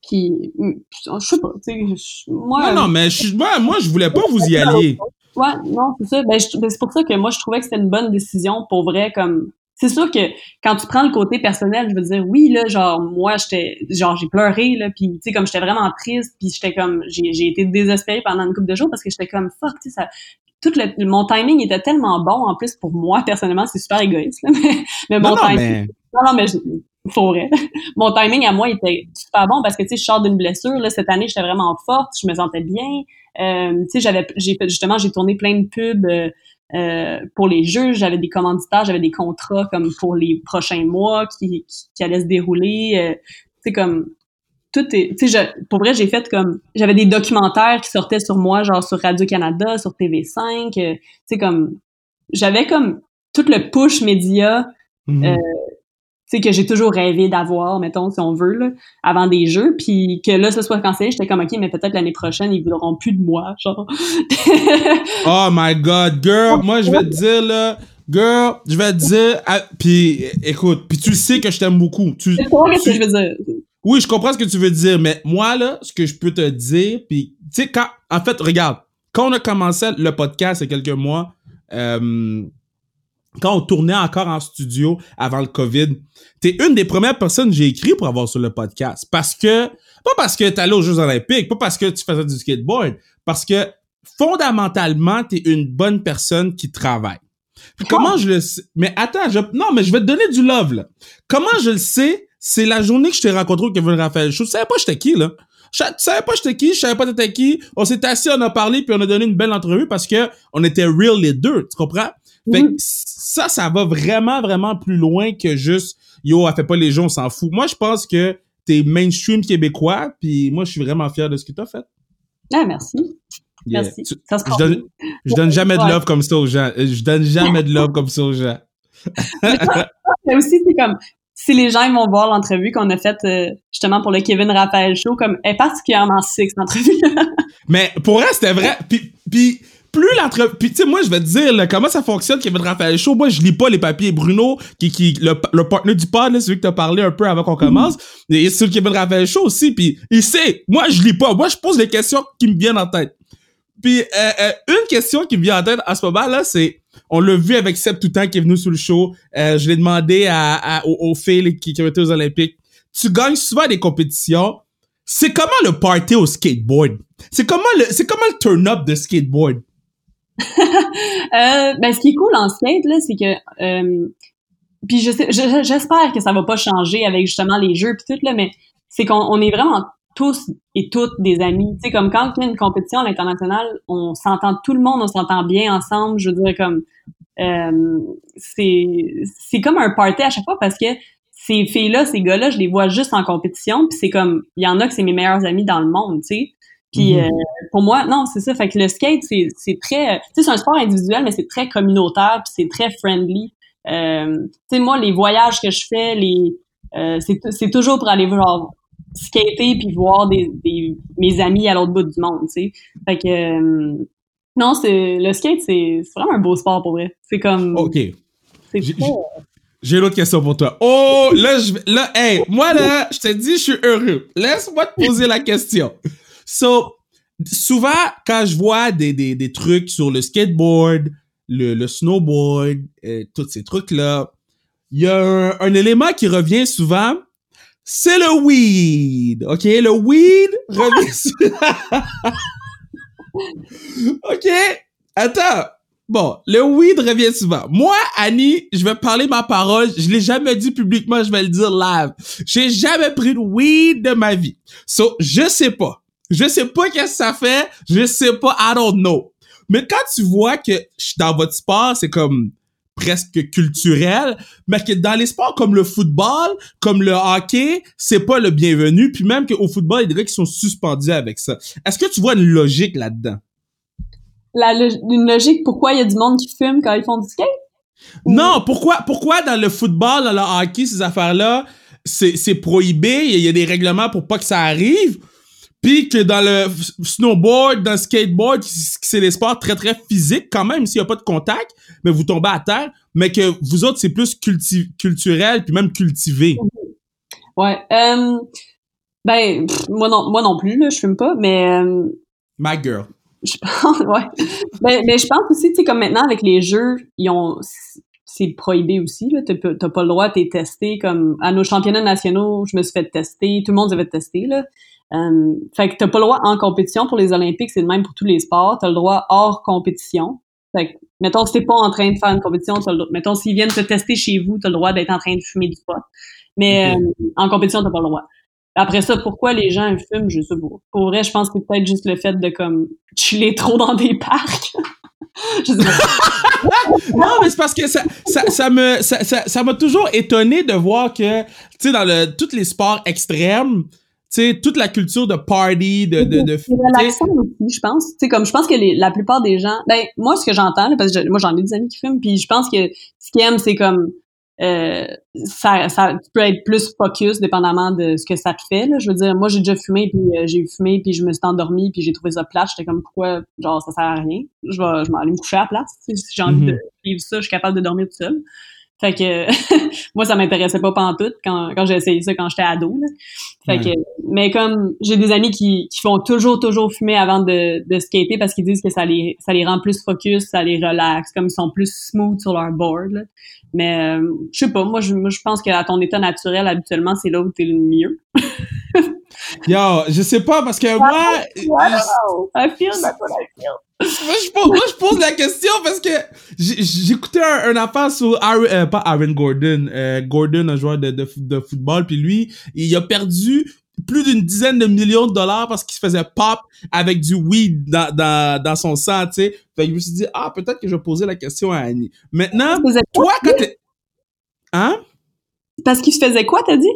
qui je sais pas tu sais moi non non mais moi moi je voulais pas vous y alliez Ouais, non, c'est ça. Ben, ben, c'est pour ça que moi, je trouvais que c'était une bonne décision pour vrai, comme, c'est sûr que quand tu prends le côté personnel, je veux dire, oui, là, genre, moi, j'étais, genre, j'ai pleuré, là, puis, tu sais, comme j'étais vraiment triste, puis j'étais comme, j'ai, j'ai été désespérée pendant une couple de jours parce que j'étais comme, fuck, tu sais, ça, tout le, mon timing était tellement bon, en plus, pour moi, personnellement, c'est super égoïste, là, mais, mais mon timing, mais... non, non, mais je, pour vrai. Mon timing à moi était super bon parce que, tu sais, je sors d'une blessure, là, cette année, j'étais vraiment forte, je me sentais bien, euh, tu sais, j'avais, j'ai justement, j'ai tourné plein de pubs, euh, euh, pour les jeux, j'avais des commanditaires, j'avais des contrats comme pour les prochains mois qui, qui, allaient se dérouler. Euh, tu comme tout est. Tu sais, pour vrai, j'ai fait comme j'avais des documentaires qui sortaient sur moi, genre sur Radio Canada, sur TV5. Euh, tu sais, comme j'avais comme tout le push média. Mm-hmm sais, que j'ai toujours rêvé d'avoir, mettons, si on veut, là, avant des jeux, puis que là, ce soit cancellé, j'étais comme, OK, mais peut-être l'année prochaine, ils voudront plus de moi, genre. oh my God, girl, moi, je vais te dire, là, girl, je vais te dire, ah, puis écoute, puis tu sais que je t'aime beaucoup. Tu, sais ce que je veux dire. Oui, je comprends ce que tu veux dire, mais moi, là, ce que je peux te dire, puis, tu sais, quand, en fait, regarde, quand on a commencé le podcast il y a quelques mois, euh, quand on tournait encore en studio avant le COVID, t'es une des premières personnes que j'ai écrit pour avoir sur le podcast. Parce que, pas parce que t'allais aux Jeux Olympiques, pas parce que tu faisais du skateboard, parce que fondamentalement, t'es une bonne personne qui travaille. comment je le sais? Mais attends, je, non, mais je vais te donner du love, là. Comment je le sais? C'est la journée que je t'ai rencontré au Kevin Raphaël Show. Tu savais pas j'étais qui, là? Je savais pas j'étais qui, je savais pas t'étais qui? On s'est assis, on a parlé, puis on a donné une belle entrevue parce que on était real les deux, tu comprends? Fait que ça, ça va vraiment, vraiment plus loin que juste Yo, elle fait pas les gens, on s'en fout. Moi, je pense que t'es mainstream québécois, puis moi, je suis vraiment fier de ce que t'as fait. Ah, merci. Merci. ça se je, donne, je donne jamais de love comme ça aux gens. Je donne jamais de love comme ça aux gens. Mais aussi, c'est comme, si les gens ils vont voir l'entrevue qu'on a faite euh, justement pour le Kevin Raphaël Show, comme, elle est particulièrement sick, cette entrevue. Mais pour elle, c'était vrai. Puis, puis plus l'entreprise. Puis, tu sais, moi, je vais te dire, là, comment ça fonctionne, Kevin Raphaël Show? Moi, je lis pas les papiers. Bruno, qui, qui, le, le partenaire du pod, là, celui que t'as parlé un peu avant qu'on commence, mm-hmm. il est sur Kevin Raphaël Show aussi. Puis, il sait. Moi, je lis pas. Moi, je pose les questions qui me viennent en tête. Puis, euh, euh, une question qui me vient en tête à ce moment-là, c'est, on l'a vu avec Seb Toutan qui est venu sur le show. Euh, je l'ai demandé à, aux, filles qui, ont été aux Olympiques. Tu gagnes souvent des compétitions. C'est comment le party au skateboard? C'est comment le, c'est comment le turn-up de skateboard? euh, ben, ce qui est cool en skate, là, c'est que, euh, puis je sais, j'espère que ça va pas changer avec justement les jeux puis tout, là, mais c'est qu'on est vraiment tous et toutes des amis. Tu sais, comme quand y a une compétition à l'international, on s'entend tout le monde, on s'entend bien ensemble. Je veux dire, comme, euh, c'est, c'est comme un party à chaque fois parce que ces filles-là, ces gars-là, je les vois juste en compétition, puis c'est comme, il y en a que c'est mes meilleurs amis dans le monde, tu sais. Puis mm-hmm. euh, pour moi, non, c'est ça. Fait que le skate, c'est, c'est très, tu sais, c'est un sport individuel, mais c'est très communautaire, puis c'est très friendly. Euh, tu sais, moi, les voyages que je fais, les, euh, c'est, c'est toujours pour aller genre skater puis voir des, des mes amis à l'autre bout du monde, tu sais. Fait que euh, non, c'est le skate, c'est, vraiment un beau sport pour vrai. C'est comme. Ok. C'est j'ai, une autre question pour toi. Oh, là, je, là, hey, moi là, je te dis, je suis heureux. Laisse-moi te poser la question. So, souvent, quand je vois des, des, des trucs sur le skateboard, le, le snowboard, euh, tous ces trucs-là, il y a un, élément qui revient souvent, c'est le weed. OK? Le weed revient souvent. OK? Attends. Bon, le weed revient souvent. Moi, Annie, je vais parler ma parole. Je l'ai jamais dit publiquement, je vais le dire live. J'ai jamais pris de weed de ma vie. So, je sais pas. Je sais pas qu'est-ce que ça fait. Je sais pas. I don't know. Mais quand tu vois que dans votre sport, c'est comme presque culturel, mais que dans les sports comme le football, comme le hockey, c'est pas le bienvenu, puis même qu'au football, il y a des gars qui sont suspendus avec ça. Est-ce que tu vois une logique là-dedans? La, une logique pourquoi il y a du monde qui fume quand ils font du skate? Non, pourquoi, pourquoi dans le football, dans le hockey, ces affaires-là, c'est prohibé, il y a des règlements pour pas que ça arrive, puis que dans le snowboard, dans le skateboard, c'est des sports très très physiques quand même, s'il n'y a pas de contact, mais vous tombez à terre, mais que vous autres, c'est plus culturel, puis même cultivé. Ouais. Euh, ben, moi non, moi non plus, là, je fume pas, mais... Euh, My girl. Je pense, ouais. Ben, mais je pense aussi, tu sais, comme maintenant, avec les jeux, ils ont c'est prohibé aussi. Là. T'as, pas- t'as pas le droit, t'es testé comme à nos championnats nationaux, je me suis fait tester, tout le monde s'est fait tester. Là. Euh, fait que t'as pas le droit en compétition pour les Olympiques, c'est le même pour tous les sports. T'as le droit hors compétition. Fait que, mettons, si t'es pas en train de faire une compétition, t'as le droit- mettons, s'ils viennent te tester chez vous, t'as le droit d'être en train de fumer du pot. Mais euh, en compétition, t'as pas le droit. Après ça, pourquoi les gens fument, je sais pas. Pour vrai, je pense que c'est peut-être juste le fait de comme chiller trop dans des parcs. je sais pas. Non, mais c'est parce que ça, ça, ça me, ça, ça, ça m'a toujours étonné de voir que, tu sais, dans le, tous les sports extrêmes, sais, toute la culture de party, de, de, de, relaxant aussi, je pense. Tu sais, comme je pense que les- la plupart des gens, ben moi ce que j'entends, parce que je- moi j'en ai des amis qui fument, puis je pense que ce qu'ils aiment c'est comme euh, ça, ça tu peux être plus focus dépendamment de ce que ça te fait. Là. Je veux dire, moi j'ai déjà fumé puis euh, j'ai fumé puis je me suis endormie puis j'ai trouvé ça plate. J'étais comme pourquoi genre ça sert à rien? Je vais je aller me coucher à la place. Si j'ai envie Mhm. de vivre ça, je suis capable de dormir tout seul. Fait que moi ça m'intéressait pas pantoute quand quand j'ai essayé ça quand j'étais ado. Là. Fait Ouais. que mais comme j'ai des amis qui, qui font toujours toujours fumer avant de, de skater parce qu'ils disent que ça les ça les rend plus focus, ça les relaxe, comme ils sont plus smooth sur leur board. là. Mais euh, je sais pas, moi je moi, je pense qu'à ton état naturel habituellement c'est là où t'es le mieux. Yo, je sais pas, parce que moi, je- I feel that's what I feel. moi, je pose, moi, je pose la question parce que j'écoutais un, un affaire sur Aaron, euh, pas Aaron Gordon, euh, Gordon, un joueur de, de, de football, puis lui, il a perdu plus d'une dizaine de millions de dollars parce qu'il se faisait pop avec du weed dans, dans, dans son sang, tu sais. Fait que je me suis dit, ah, peut-être que je vais poser la question à Annie. Maintenant, toi, quand t'es... Hein? Parce qu'il se faisait quoi, t'as dit?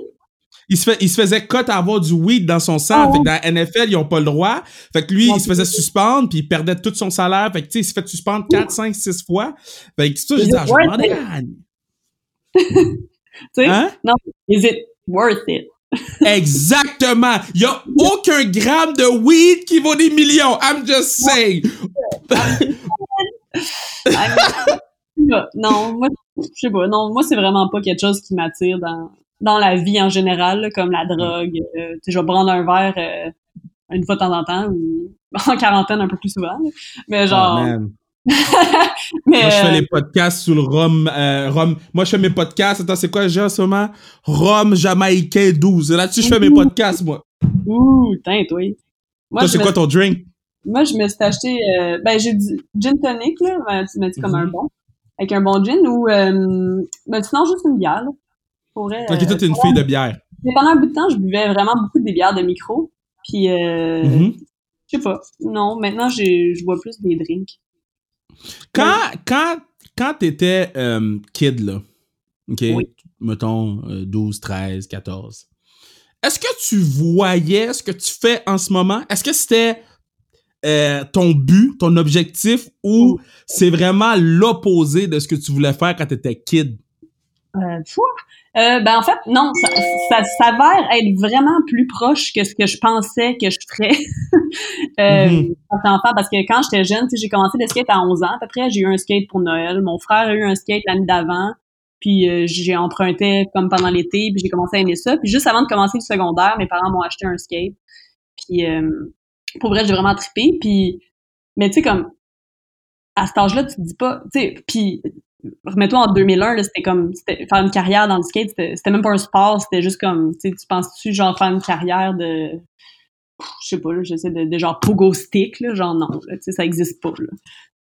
Il se, fait, il se faisait cut à avoir du weed dans son sang. Ah Fait que dans la NFL, ils ont pas le droit. Fait que lui, il se faisait suspendre, puis il perdait tout son salaire. Fait que, tu sais, il s'est fait suspendre 4, 5, 6 fois. Fait que ça, j'ai dit, it ah, je Annie. Tu sais? Hein? Non. Is it worth it? Exactement. Il y a aucun gramme de weed qui vaut des millions. I'm just saying. Non, moi, je sais pas. Non, moi, c'est vraiment pas quelque chose qui m'attire dans, dans la vie en général, là, comme la drogue. euh, tu sais, je vais prendre un verre euh, une fois de temps en temps ou en quarantaine un peu plus souvent. là. Mais genre. Oh, mais, Moi, je fais euh, les podcasts sur le rhum, euh, rhum. Moi, je fais mes podcasts. Attends, c'est quoi j'ai en ce moment? Rhum jamaïcain 12. Là-dessus, je fais mes podcasts, moi. Ouh, tain, toi. Moi, Toi, c'est quoi ton drink? Moi, je me suis acheté, euh, ben, j'ai du gin tonic, là, ben, tu m'as dit comme Mhm. un bon, avec un bon gin, ou, euh, ben, sinon, juste une bière, là. Pour vrai, Ok, euh, toi, t'es une fille de bière. mais pendant un bout de temps, je buvais vraiment beaucoup des bières de micro, puis, euh, Mhm. je sais pas, non, maintenant, je bois plus des drinks. Quand, quand, quand t'étais euh, kid, là, OK, Oui. mettons euh, 12, 13, 14, est-ce que tu voyais ce que tu fais en ce moment? Est-ce que c'était euh, ton but, ton objectif, ou c'est vraiment l'opposé de ce que tu voulais faire quand t'étais kid? Euh. Euh, ben en fait, non, ça, ça s'avère être vraiment plus proche que ce que je pensais que je ferais. Euh, en tant qu'enfant, parce que quand j'étais jeune, tu sais, j'ai commencé le skate à 11 ans, à peu près, j'ai eu un skate pour Noël, mon frère a eu un skate l'année d'avant, puis euh, j'ai emprunté comme pendant l'été, puis j'ai commencé à aimer ça, puis juste avant de commencer le secondaire, mes parents m'ont acheté un skate, puis euh, pour vrai, j'ai vraiment trippé, puis mais tu sais comme à cet âge-là, tu te dis pas, tu sais, puis remets-toi en 2001, là, c'était comme, faire une carrière dans le skate, c'était, même pas un sport, c'était juste comme, tu penses-tu, genre, faire une carrière de, je sais pas, là, j'essaie de, de genre pogo stick, là, genre non, tu sais, ça existe pas, là.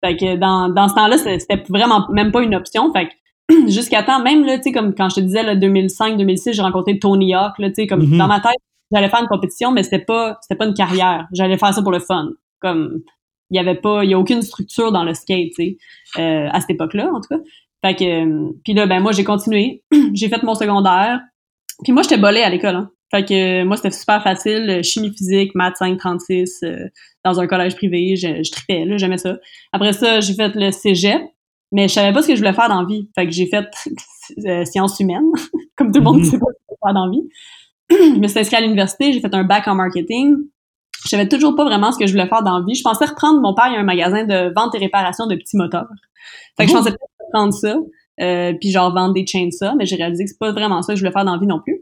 Fait que dans, dans ce temps-là, c'était, vraiment même pas une option, fait que jusqu'à temps, même, là, tu sais, comme quand je te disais, là, 2005-2006, j'ai rencontré Tony Hawk, là, tu sais, comme, Mhm. dans ma tête, j'allais faire une compétition, mais c'était pas, c'était pas une carrière, j'allais faire ça pour le fun, comme, il y avait pas, il y a aucune structure dans le skate, tu sais, euh, à cette époque-là, en tout cas. Fait que, euh, puis là, ben moi, j'ai continué. j'ai fait mon secondaire. Puis moi, j'étais bolée à l'école. Hein. Fait que euh, moi, c'était super facile. Chimie physique, maths 536, euh, dans un collège privé. Je, je tripais, là, j'aimais ça. Après ça, j'ai fait le cégep. Mais je savais pas ce que je voulais faire dans la vie. Fait que j'ai fait sciences humaines, comme tout le monde Mhm. sait pas ce qu'il faut faire dans la vie. je me suis inscrite à l'université, j'ai fait un bac en marketing. Je savais toujours pas vraiment ce que je voulais faire dans la vie. Je pensais reprendre, mon père, il y a un magasin de vente et réparation de petits moteurs. Fait que je Mhm. pensais peut-être reprendre ça, euh, puis genre vendre des chainsaws, mais j'ai réalisé que c'est pas vraiment ça que je voulais faire dans la vie non plus.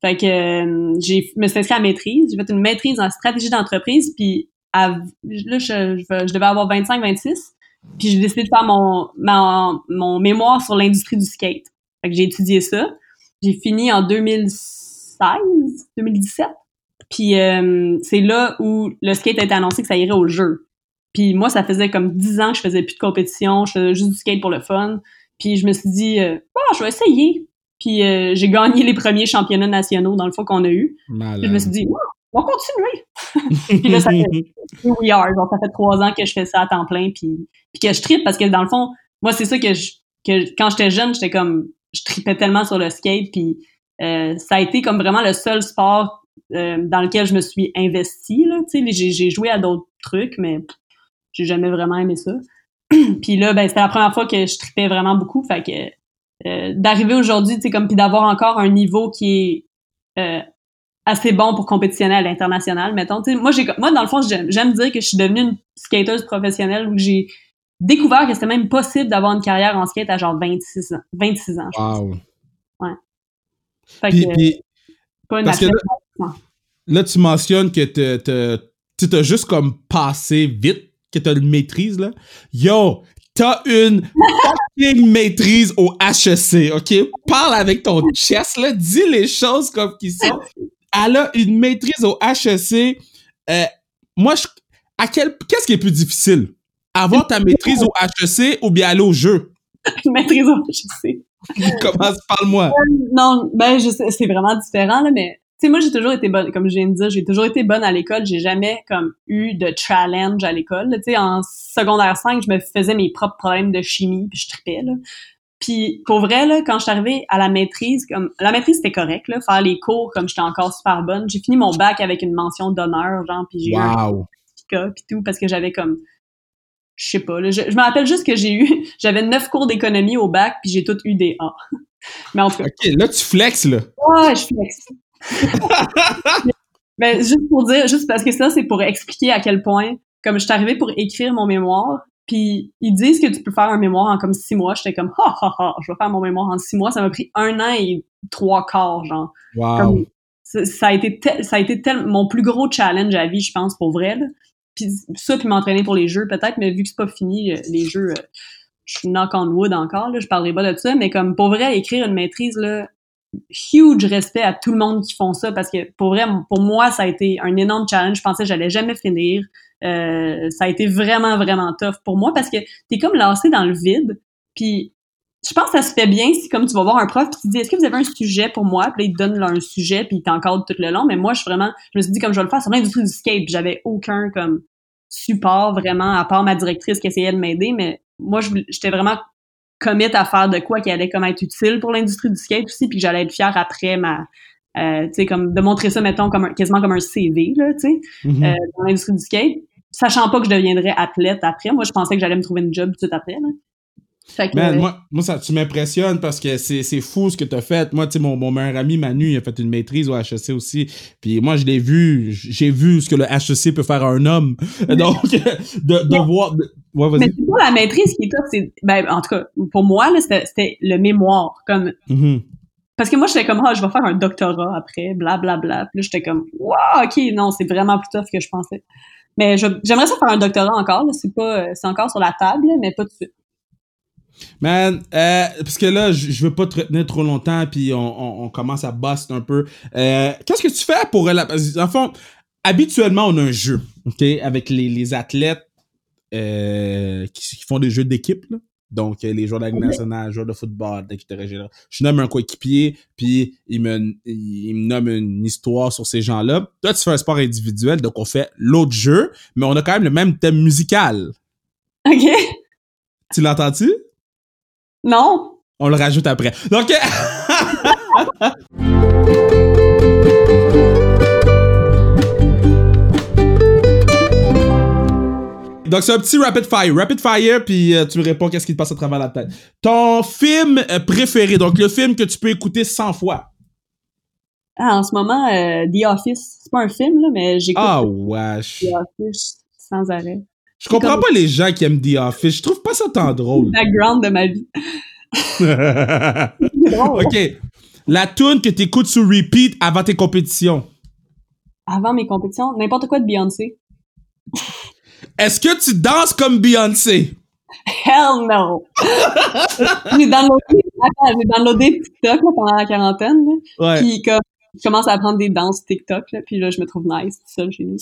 Fait que euh, j'ai me suis inscrite à maîtrise, j'ai fait une maîtrise en stratégie d'entreprise, puis à- là je, je, je devais avoir 25-26, puis j'ai décidé de faire mon, mon, mon mémoire sur l'industrie du skate. Fait que j'ai étudié ça. J'ai fini en 2016, 2017. Puis euh, c'est là où le skate a été annoncé que ça irait au jeu. Puis moi, ça faisait comme 10 ans que je faisais plus de compétition, je faisais juste du skate pour le fun. Puis je me suis dit, euh, oh, je vais essayer. Puis euh, j'ai gagné les premiers championnats nationaux dans le fond qu'on a eu. Puis je me suis dit, on va continuer. puis là, ça fait we are. ça fait trois ans que je fais ça à temps plein, puis, puis que je tripe parce que dans le fond, moi, c'est ça que, je, que quand j'étais jeune, j'étais comme, je tripais tellement sur le skate, puis euh, ça a été comme vraiment le seul sport euh, dans lequel je me suis investie. Là, j'ai, j'ai joué à d'autres trucs, mais j'ai jamais vraiment aimé ça. puis là, ben, c'était la première fois que je tripais vraiment beaucoup. Fait que euh, d'arriver aujourd'hui, tu sais, comme puis d'avoir encore un niveau qui est euh, assez bon pour compétitionner à l'international, mettons. moi, j'ai, moi, dans le fond, j'aime, j'aime dire que je suis devenue une skateuse professionnelle où j'ai découvert que c'était même possible d'avoir une carrière en skate à genre 26 ans. 26 ans. Wow. Ouais. Fait que, pas une parce là, tu mentionnes que tu as juste comme passé vite, que tu as une maîtrise, là. Yo, t'as une fucking maîtrise au HEC, OK? Parle avec ton chest, là. Dis les choses comme qui sont. Elle a une maîtrise au HEC. Euh, moi, je, à quel, qu'est-ce qui est plus difficile? Avoir ta maîtrise au HEC ou bien aller au jeu? maîtrise au HEC. Commence, parle-moi. Euh, non, ben, je sais, c'est vraiment différent, là, mais sais, moi, j'ai toujours été bonne, comme je viens de dire, j'ai toujours été bonne à l'école. J'ai jamais, comme, eu de challenge à l'école. Tu sais, en secondaire 5, je me faisais mes propres problèmes de chimie, puis je tripais, là. Puis, pour vrai, là, quand je suis arrivée à la maîtrise, comme, la maîtrise, c'était correct, là, faire les cours, comme j'étais encore super bonne. J'ai fini mon bac avec une mention d'honneur, genre, puis j'ai eu un puis tout, parce que j'avais comme, je sais pas, là, je, me rappelle juste que j'ai eu, j'avais neuf cours d'économie au bac, puis j'ai toutes eu des A. Mais en tout cas. OK, là, tu flexes, là. Ouais, je flex. Mais juste pour dire, juste parce que ça, c'est pour expliquer à quel point, comme je suis arrivée pour écrire mon mémoire, puis ils disent que tu peux faire un mémoire en comme six mois. J'étais comme, ha ha ha, je vais faire mon mémoire en six mois. Ça m'a pris un an et trois quarts, genre. Wow. ça, a été ça a été tel, mon plus gros challenge à vie, je pense, pour vrai. Là. Puis ça, puis m'entraîner pour les jeux, peut-être, mais vu que c'est pas fini, euh, les jeux, euh, je suis knock on wood encore, là, je parlerai pas de ça, mais comme pour vrai, écrire une maîtrise, là, huge respect à tout le monde qui font ça parce que pour vrai, pour moi, ça a été un énorme challenge. Je pensais que j'allais jamais finir. Euh, ça a été vraiment, vraiment tough pour moi parce que t'es comme lancé dans le vide. Puis je pense que ça se fait bien si comme tu vas voir un prof qui te dit est-ce que vous avez un sujet pour moi? Puis là, il te donne un sujet puis il t'encadre tout le long mais moi je suis vraiment je me suis dit comme je vais le faire sur l'industrie du skate j'avais aucun comme support vraiment à part ma directrice qui essayait de m'aider mais moi j'étais vraiment commit à faire de quoi qui allait comme être utile pour l'industrie du skate aussi, puis que j'allais être fière après ma, euh, tu sais, comme de montrer ça, mettons, comme quasiment comme un CV, là, tu sais, mm-hmm. euh, dans l'industrie du skate, sachant pas que je deviendrais athlète après. Moi, je pensais que j'allais me trouver une job tout de suite après, là. Man, moi, moi, ça, tu m'impressionnes parce que c'est fou ce que tu as fait. Moi, tu sais, mon, mon meilleur ami Manu, il a fait une maîtrise au HEC aussi. Puis moi, je l'ai vu, j'ai vu ce que le HEC peut faire à un homme. Donc, de, de voir. Ouais, mais c'est pas la maîtrise qui est top, c'est. Ben, en tout cas, pour moi, c'était le mémoire. Comme. Mm-hmm. Parce que moi, j'étais comme, ah, je vais faire un doctorat après, blablabla. Bla, bla. Puis là, j'étais comme, wow, ok, non, c'est vraiment plus tough que je pensais. Mais j'aimerais ça faire un doctorat encore, c'est pas, c'est encore sur la table, mais pas tout de suite. Man, euh, parce que là, je veux pas te retenir trop longtemps, puis on, commence à bust un peu. Euh, qu'est-ce que tu fais pour... La, en fond, habituellement, on a un jeu, OK, avec les, athlètes euh, qui, font des jeux d'équipe, donc, les joueurs de la nationale, les joueurs de football, etc. Je nomme un coéquipier, puis il me, il me nomme une histoire sur ces gens-là. Toi, tu fais un sport individuel, donc on fait l'autre jeu, mais on a quand même le même thème musical. OK. Tu l'entends-tu? Non? On le rajoute après. Donc. Donc, c'est un petit rapid fire. Rapid fire, puis euh, tu me réponds qu'est-ce qui te passe à travers la tête. Ton film euh, préféré, donc le film que tu peux écouter 100 fois. Ah, en ce moment, euh, The Office. C'est pas un film, là, mais j'écoute ah, wesh. The Office sans arrêt. Je comprends pas les gens qui aiment The Office. Je trouve pas ça tant drôle. Le background de ma vie. ok. La tune que tu écoutes sur repeat avant tes compétitions. Avant mes compétitions, n'importe quoi de Beyoncé. Est-ce que tu danses comme Beyoncé? Hell no! j'ai downloadé, j'ai downloadé TikTok là, pendant la quarantaine. Là, Ouais. Puis comme, je commence à apprendre des danses TikTok, là, puis là, je me trouve nice, tout seul chez nous.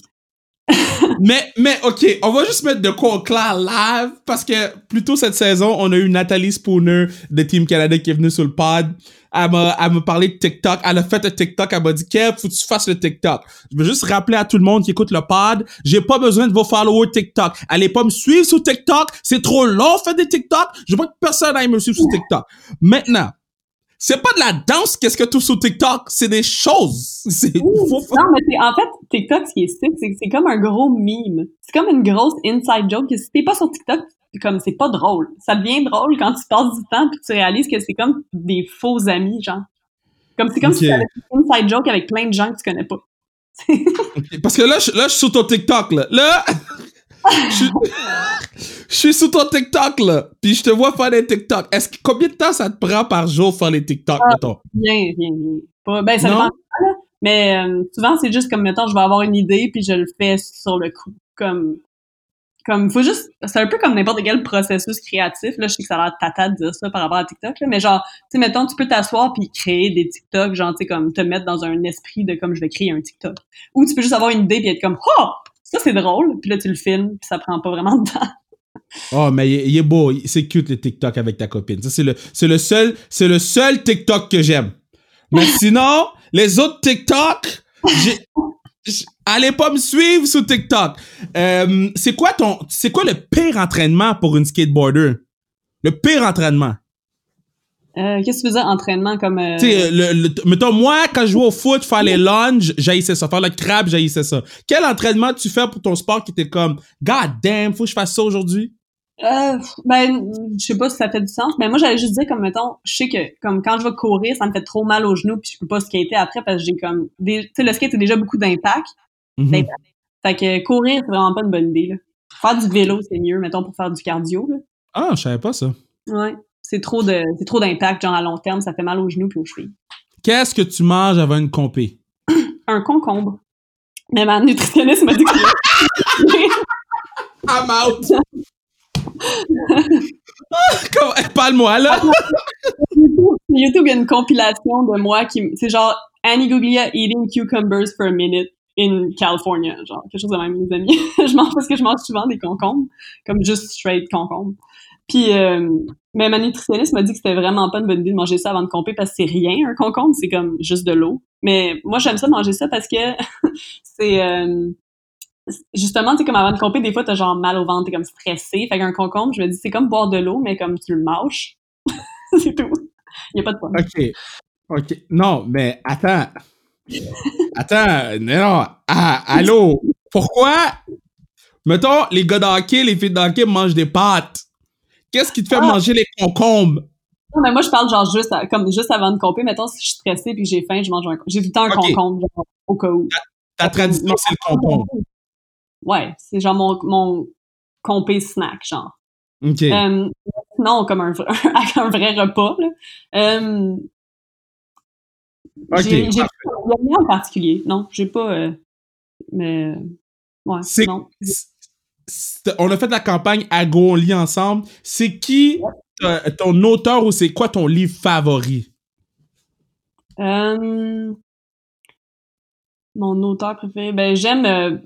Mais, mais, ok, on va juste mettre de quoi au clair live parce que plus tôt cette saison, on a eu Nathalie Spooner de Team Canada qui est venue sur le pod. Elle m'a, parlé de TikTok. Elle a fait un TikTok. Elle m'a dit, Kev, faut que tu fasses le TikTok. Je veux juste rappeler à tout le monde qui écoute le pod, j'ai pas besoin de vos followers TikTok. Allez pas me suivre sur TikTok. C'est trop long, faire des TikTok. Je veux que personne aille me suivre sur TikTok. Maintenant, c'est pas de la danse qu'est-ce que tout sur TikTok, c'est des choses. C'est, faut- Non, mais en fait, TikTok, ce qui est sick, c'est que c'est comme un gros meme. C'est comme une grosse inside joke. que Si t'es pas sur TikTok, c'est comme, c'est pas drôle. Ça devient drôle quand tu passes du temps puis tu réalises que c'est comme des faux amis, genre. Comme, c'est comme si t'avais une inside joke avec plein de gens que tu connais pas. Parce que là, je, là, je suis sur ton TikTok, là. Là, je suis- sur ton TikTok, là. Puis je te vois faire des TikTok. Est-ce que, combien de temps ça te prend par jour faire les TikTok, Ah. mettons? Bien, bien. Pas, ben, ça Non? dépend. Mais euh, souvent, c'est juste comme, mettons, je vais avoir une idée puis je le fais sur le coup. Comme, comme, faut juste, c'est un peu comme n'importe quel processus créatif. Là, je sais que ça a l'air tata de dire ça par rapport à TikTok, là, mais genre, tu sais, mettons, tu peux t'asseoir puis créer des TikTok, genre, tu sais, comme, te mettre dans un esprit de comme je vais créer un TikTok. Ou tu peux juste avoir une idée puis être comme, oh, ça c'est drôle, puis là, tu le filmes puis ça prend pas vraiment de temps. Oh, mais il, il est beau. C'est cute, le TikTok avec ta copine. Ça, c'est le, c'est le seul, c'est le seul TikTok que j'aime. Mais sinon, les autres TikTok, allez pas me suivre sur TikTok. Euh, c'est quoi ton, c'est quoi le pire entraînement pour une skateboarder? Le pire entraînement? Euh, Qu'est-ce que tu dire, entraînement comme. euh, Tu sais, le, le- mettons, moi, quand je jouais au foot, faire les lunges, j'haïssais ça. Faire le crabe, j'haïssais ça. Quel entraînement tu fais pour ton sport qui était comme, God damn, faut que je fasse ça aujourd'hui? Euh, ben, je sais pas si ça fait du sens, mais moi, j'allais juste dire, comme, mettons, je sais que, comme, quand je vais courir, ça me fait trop mal aux genoux, puis je peux pas skater après, parce que j'ai comme, tu sais, le skate, c'est déjà beaucoup d'impact. Ben, Fait que courir, c'est vraiment pas une bonne idée, là. Faire du vélo, c'est mieux, mettons, pour faire du cardio, là. Ah, je savais pas ça. Ouais. C'est trop de, c'est trop d'impact, genre, à long terme, ça fait mal aux genoux puis aux chevilles. Qu'est-ce que tu manges avant une compé? Un concombre. Mais ma nutritionniste m'a dit que I'm out! Comme, Parle-moi, là! YouTube, YouTube, il y a une compilation de moi qui, c'est genre Annie Guglia eating cucumbers for a minute in California, genre quelque chose de même, mes amis. je mange parce que je mange souvent des concombres, comme juste straight concombres. Puis, euh, mais ma nutritionniste m'a dit que c'était vraiment pas une bonne idée de manger ça avant de compter parce que c'est rien un concombre, c'est comme juste de l'eau. Mais moi j'aime ça manger ça parce que c'est euh, justement, tu comme avant de compter, des fois, t'as genre mal au ventre, t'es comme stressé. Fait qu'un concombre, je me dis, c'est comme boire de l'eau, mais comme tu le mâches. c'est tout. Il y a pas de pomme. OK. OK. Non, mais attends. Attends. Non. Ah, allô? Pourquoi? Mettons, les gars d'hockey, les filles d'hockey mangent des pâtes? Qu'est-ce qui te fait Ah. manger les concombres? Non, mais moi, je parle genre juste, à- comme juste avant de compter. Mettons, si je suis stressée puis j'ai faim, je mange un, j'ai tout le temps un concombre, genre, au cas où. Ta tradition, c'est le concombre. Ouais, c'est genre mon, mon compé snack, genre. OK. Euh, sinon, comme un, vrai- un vrai repas, là. Euh, OK. j'ai, rien en particulier. Non, j'ai pas, euh, mais, ouais, non. C'est- On a fait la campagne Ago, on lit ensemble. C'est qui euh, ton auteur ou c'est quoi ton livre favori? Euh, mon auteur préféré, ben j'aime, euh,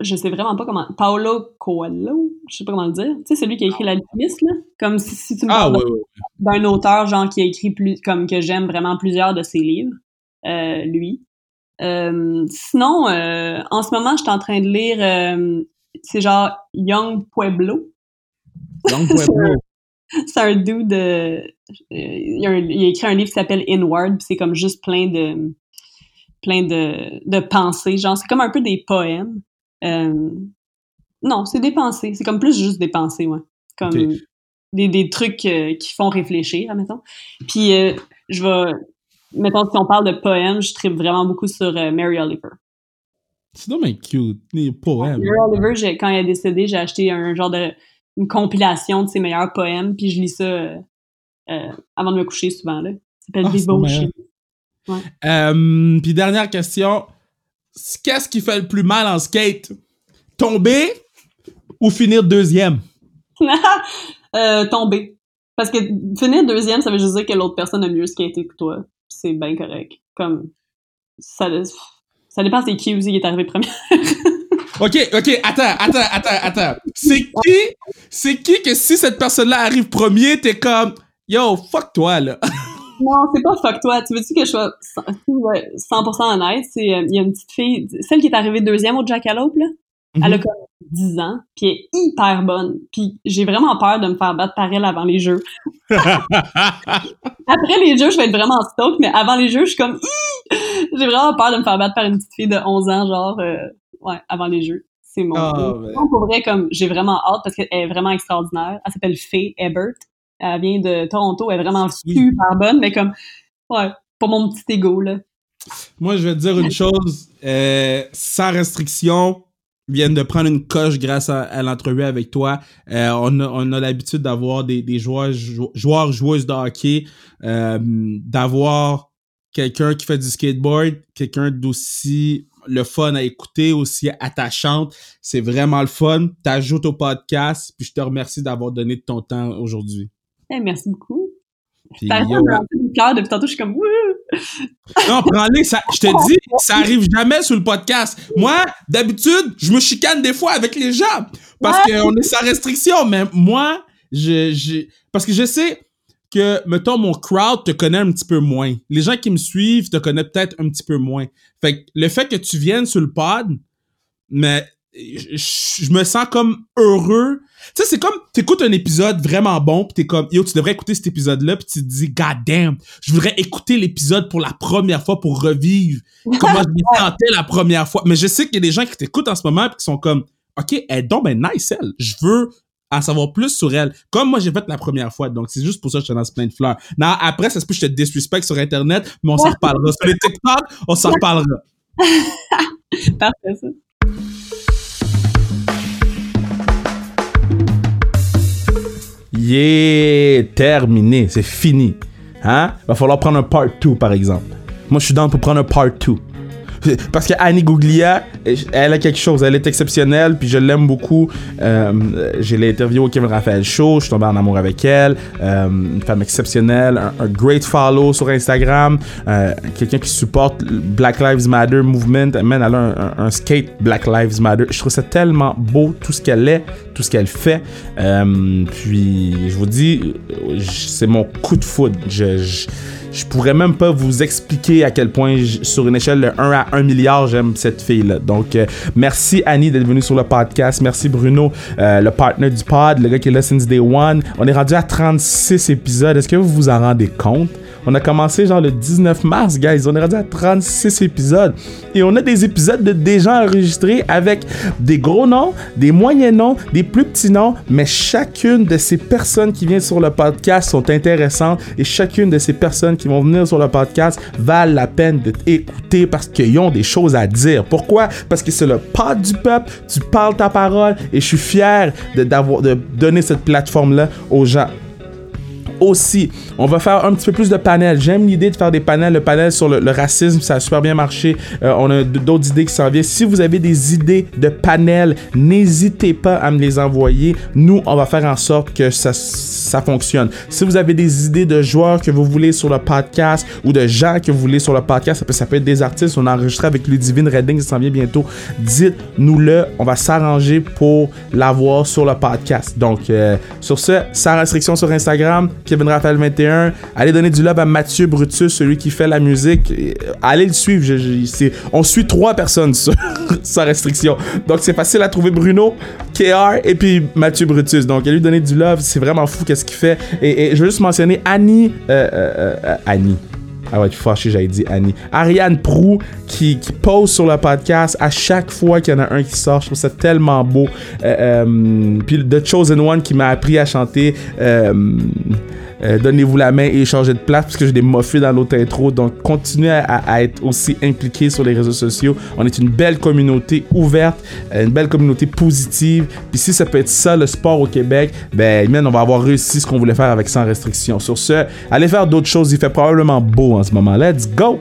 je sais vraiment pas comment, Paolo Coelho, je sais pas comment le dire. Tu sais, celui qui a écrit L'Alchimiste, là? Comme si, si tu me Ah, parles ouais, ouais. d'un auteur, genre, qui a écrit plus, comme que j'aime vraiment plusieurs de ses livres, euh, lui. Sinon, en ce moment, je suis en train de lire, c'est genre Young Pueblo. Donc, Pueblo. c'est un dude de. il, a un- il a écrit un livre qui s'appelle Inward, puis c'est comme juste plein de. plein de, de pensées. Genre, c'est comme un peu des poèmes. Euh, non, c'est des pensées. C'est comme plus juste des pensées, ouais. Comme des, des trucs euh, qui font réfléchir, admettons. Puis, euh, je vais. Mettons, si on parle de poèmes, je tripe vraiment beaucoup sur euh, Mary Oliver. C'est bien cute. Les poèmes. Oliver, quand elle est décédée, j'ai acheté un genre de une compilation de ses meilleurs poèmes, puis je lis ça euh, euh, avant de me coucher souvent. Là. Ça s'appelle Ah, c'est Devotion. Euh, Puis dernière question. Qu'est-ce qui fait le plus mal en skate? Tomber ou finir deuxième? euh, tomber. Parce que finir deuxième, ça veut juste dire que l'autre personne a mieux skaté que toi. C'est bien correct. Comme, ça, ça dépend c'est qui aussi qui est arrivé premier. ok, ok, attends, attends, attends, attends. C'est qui, c'est qui que si cette personne-là arrive premier, t'es comme, yo, fuck toi, là. non, c'est pas fuck toi. Tu veux-tu que je sois 100% honnête? C'est, euh, il y a une petite fille, celle qui est arrivée deuxième au Jackalope, là. Elle a mhm. comme 10 ans, puis elle est hyper bonne. Puis j'ai vraiment peur de me faire battre par elle avant les jeux. Après les jeux, je vais être vraiment stoked, mais avant les jeux, je suis comme j'ai vraiment peur de me faire battre par une petite fille de 11 ans, genre euh, ouais, avant les jeux. C'est mon oh, Pour vrai, comme j'ai vraiment hâte parce qu'elle est vraiment extraordinaire. Elle s'appelle Faye Ebert. Elle vient de Toronto, elle est vraiment super bonne, mais comme ouais, pour mon petit ego là. Moi, je vais te dire une chose, euh, sans restriction, viennent de prendre une coche grâce à, l'entrevue avec toi. Euh, on a, on a l'habitude d'avoir des, des joueurs, joueurs, joueuses de hockey, euh, d'avoir quelqu'un qui fait du skateboard, quelqu'un d'aussi le fun à écouter, aussi attachante. C'est vraiment le fun. T'ajoutes au podcast, puis je te remercie d'avoir donné ton temps aujourd'hui. Eh, merci beaucoup. Puis, yo, depuis tantôt, je suis comme non, prends-les. Je te dis, ça arrive jamais sur le podcast. Moi, d'habitude, je me chicane des fois avec les gens parce qu'on est sans restriction. Mais moi, je, parce que je sais que, mettons, mon crowd te connaît un petit peu moins. Les gens qui me suivent te connaissent peut-être un petit peu moins. Fait que le fait que tu viennes sur le pod, mais je, me sens comme heureux. Tu sais, c'est comme, t'écoutes un épisode vraiment bon, pis t'es comme, yo, tu devrais écouter cet épisode-là, pis tu te dis, god damn, je voudrais écouter l'épisode pour la première fois pour revivre comment je me sentais la première fois. Mais je sais qu'il y a des gens qui t'écoutent en ce moment, pis qui sont comme, ok, elle est donc ben nice, elle. Je veux en savoir plus sur elle. Comme moi, j'ai fait la première fois. Donc, c'est juste pour ça que je te lance plein de fleurs. Non, après, ça se peut que je te disrespect sur Internet, mais on s'en reparlera. Sur les TikTok, on s'en reparlera. Parfait, ça. Yeah, terminé, c'est fini. Hein? Va falloir prendre un part 2 par exemple. Moi, je suis dans pour prendre un part 2. Parce que Annie Gouglia, elle a quelque chose, elle est exceptionnelle, puis je l'aime beaucoup. Euh, je l'ai interviewé au Kevin Raphaël Show, je suis tombé en amour avec elle. Euh, une femme exceptionnelle, un, great follow sur Instagram, euh, quelqu'un qui supporte Black Lives Matter movement. Elle elle a un, skate Black Lives Matter. Je trouve ça tellement beau, tout ce qu'elle est, tout ce qu'elle fait. Puis, je vous dis, c'est mon coup de foudre. Pourrais même pas vous expliquer à quel point, sur une échelle de 1 à 1 milliard, j'aime cette fille-là. Donc, euh, merci Annie d'être venue sur le podcast. Merci Bruno, euh, le partner du pod, le gars qui est là since day one. On est rendu à 36 épisodes. Est-ce que vous vous en rendez compte? On a commencé genre le 19 mars, guys. On est rendu à 36 épisodes. Et on a des épisodes de déjà enregistrés avec des gros noms, des moyens noms, des plus petits noms. Mais chacune de ces personnes qui viennent sur le podcast sont intéressantes. Et chacune de ces personnes qui vont venir sur le podcast valent la peine d'être écoutées parce qu'ils ont des choses à dire. Pourquoi? Parce que c'est le pod du peuple. Tu parles ta parole. Et je suis fier de, de donner cette plateforme-là aux gens aussi. On va faire un petit peu plus de panels. J'aime l'idée de faire des panels. Le panel sur le, racisme, ça a super bien marché. Euh, on a d'autres idées qui s'en viennent. Si vous avez des idées de panels, n'hésitez pas à me les envoyer. Nous, on va faire en sorte que ça, fonctionne. Si vous avez des idées de joueurs que vous voulez sur le podcast ou de gens que vous voulez sur le podcast, ça peut, ça peut être des artistes. On a enregistré avec Ludivine Redding, ça s'en vient bientôt. Dites-nous-le. On va s'arranger pour l'avoir sur le podcast. Donc, euh, sur ce, sans restriction sur Instagram, Kevin Raphaël 21. Allez donner du love à Mathieu Brutus, celui qui fait la musique. Allez le suivre. on suit trois personnes sans restriction. Donc c'est facile à trouver Bruno, KR et puis Mathieu Brutus. Donc allez lui donner du love. C'est vraiment fou qu'est-ce qu'il fait. Et, je veux juste mentionner Annie. Euh, euh, euh, Annie. Ah ouais, tu fâché, j'avais dit Annie. Ariane Prou qui, qui pose sur le podcast à chaque fois qu'il y en a un qui sort. Je trouve ça tellement beau. Euh, euh, puis The Chosen One qui m'a appris à chanter. Euh, euh, donnez-vous la main et changez de place parce que j'ai des moffés dans l'autre intro. Donc, continuez à, être aussi impliqué sur les réseaux sociaux. On est une belle communauté ouverte, euh, une belle communauté positive. Puis si ça peut être ça le sport au Québec, ben, on va avoir réussi ce qu'on voulait faire avec sans restriction. Sur ce, allez faire d'autres choses. Il fait probablement beau en ce moment. Let's go!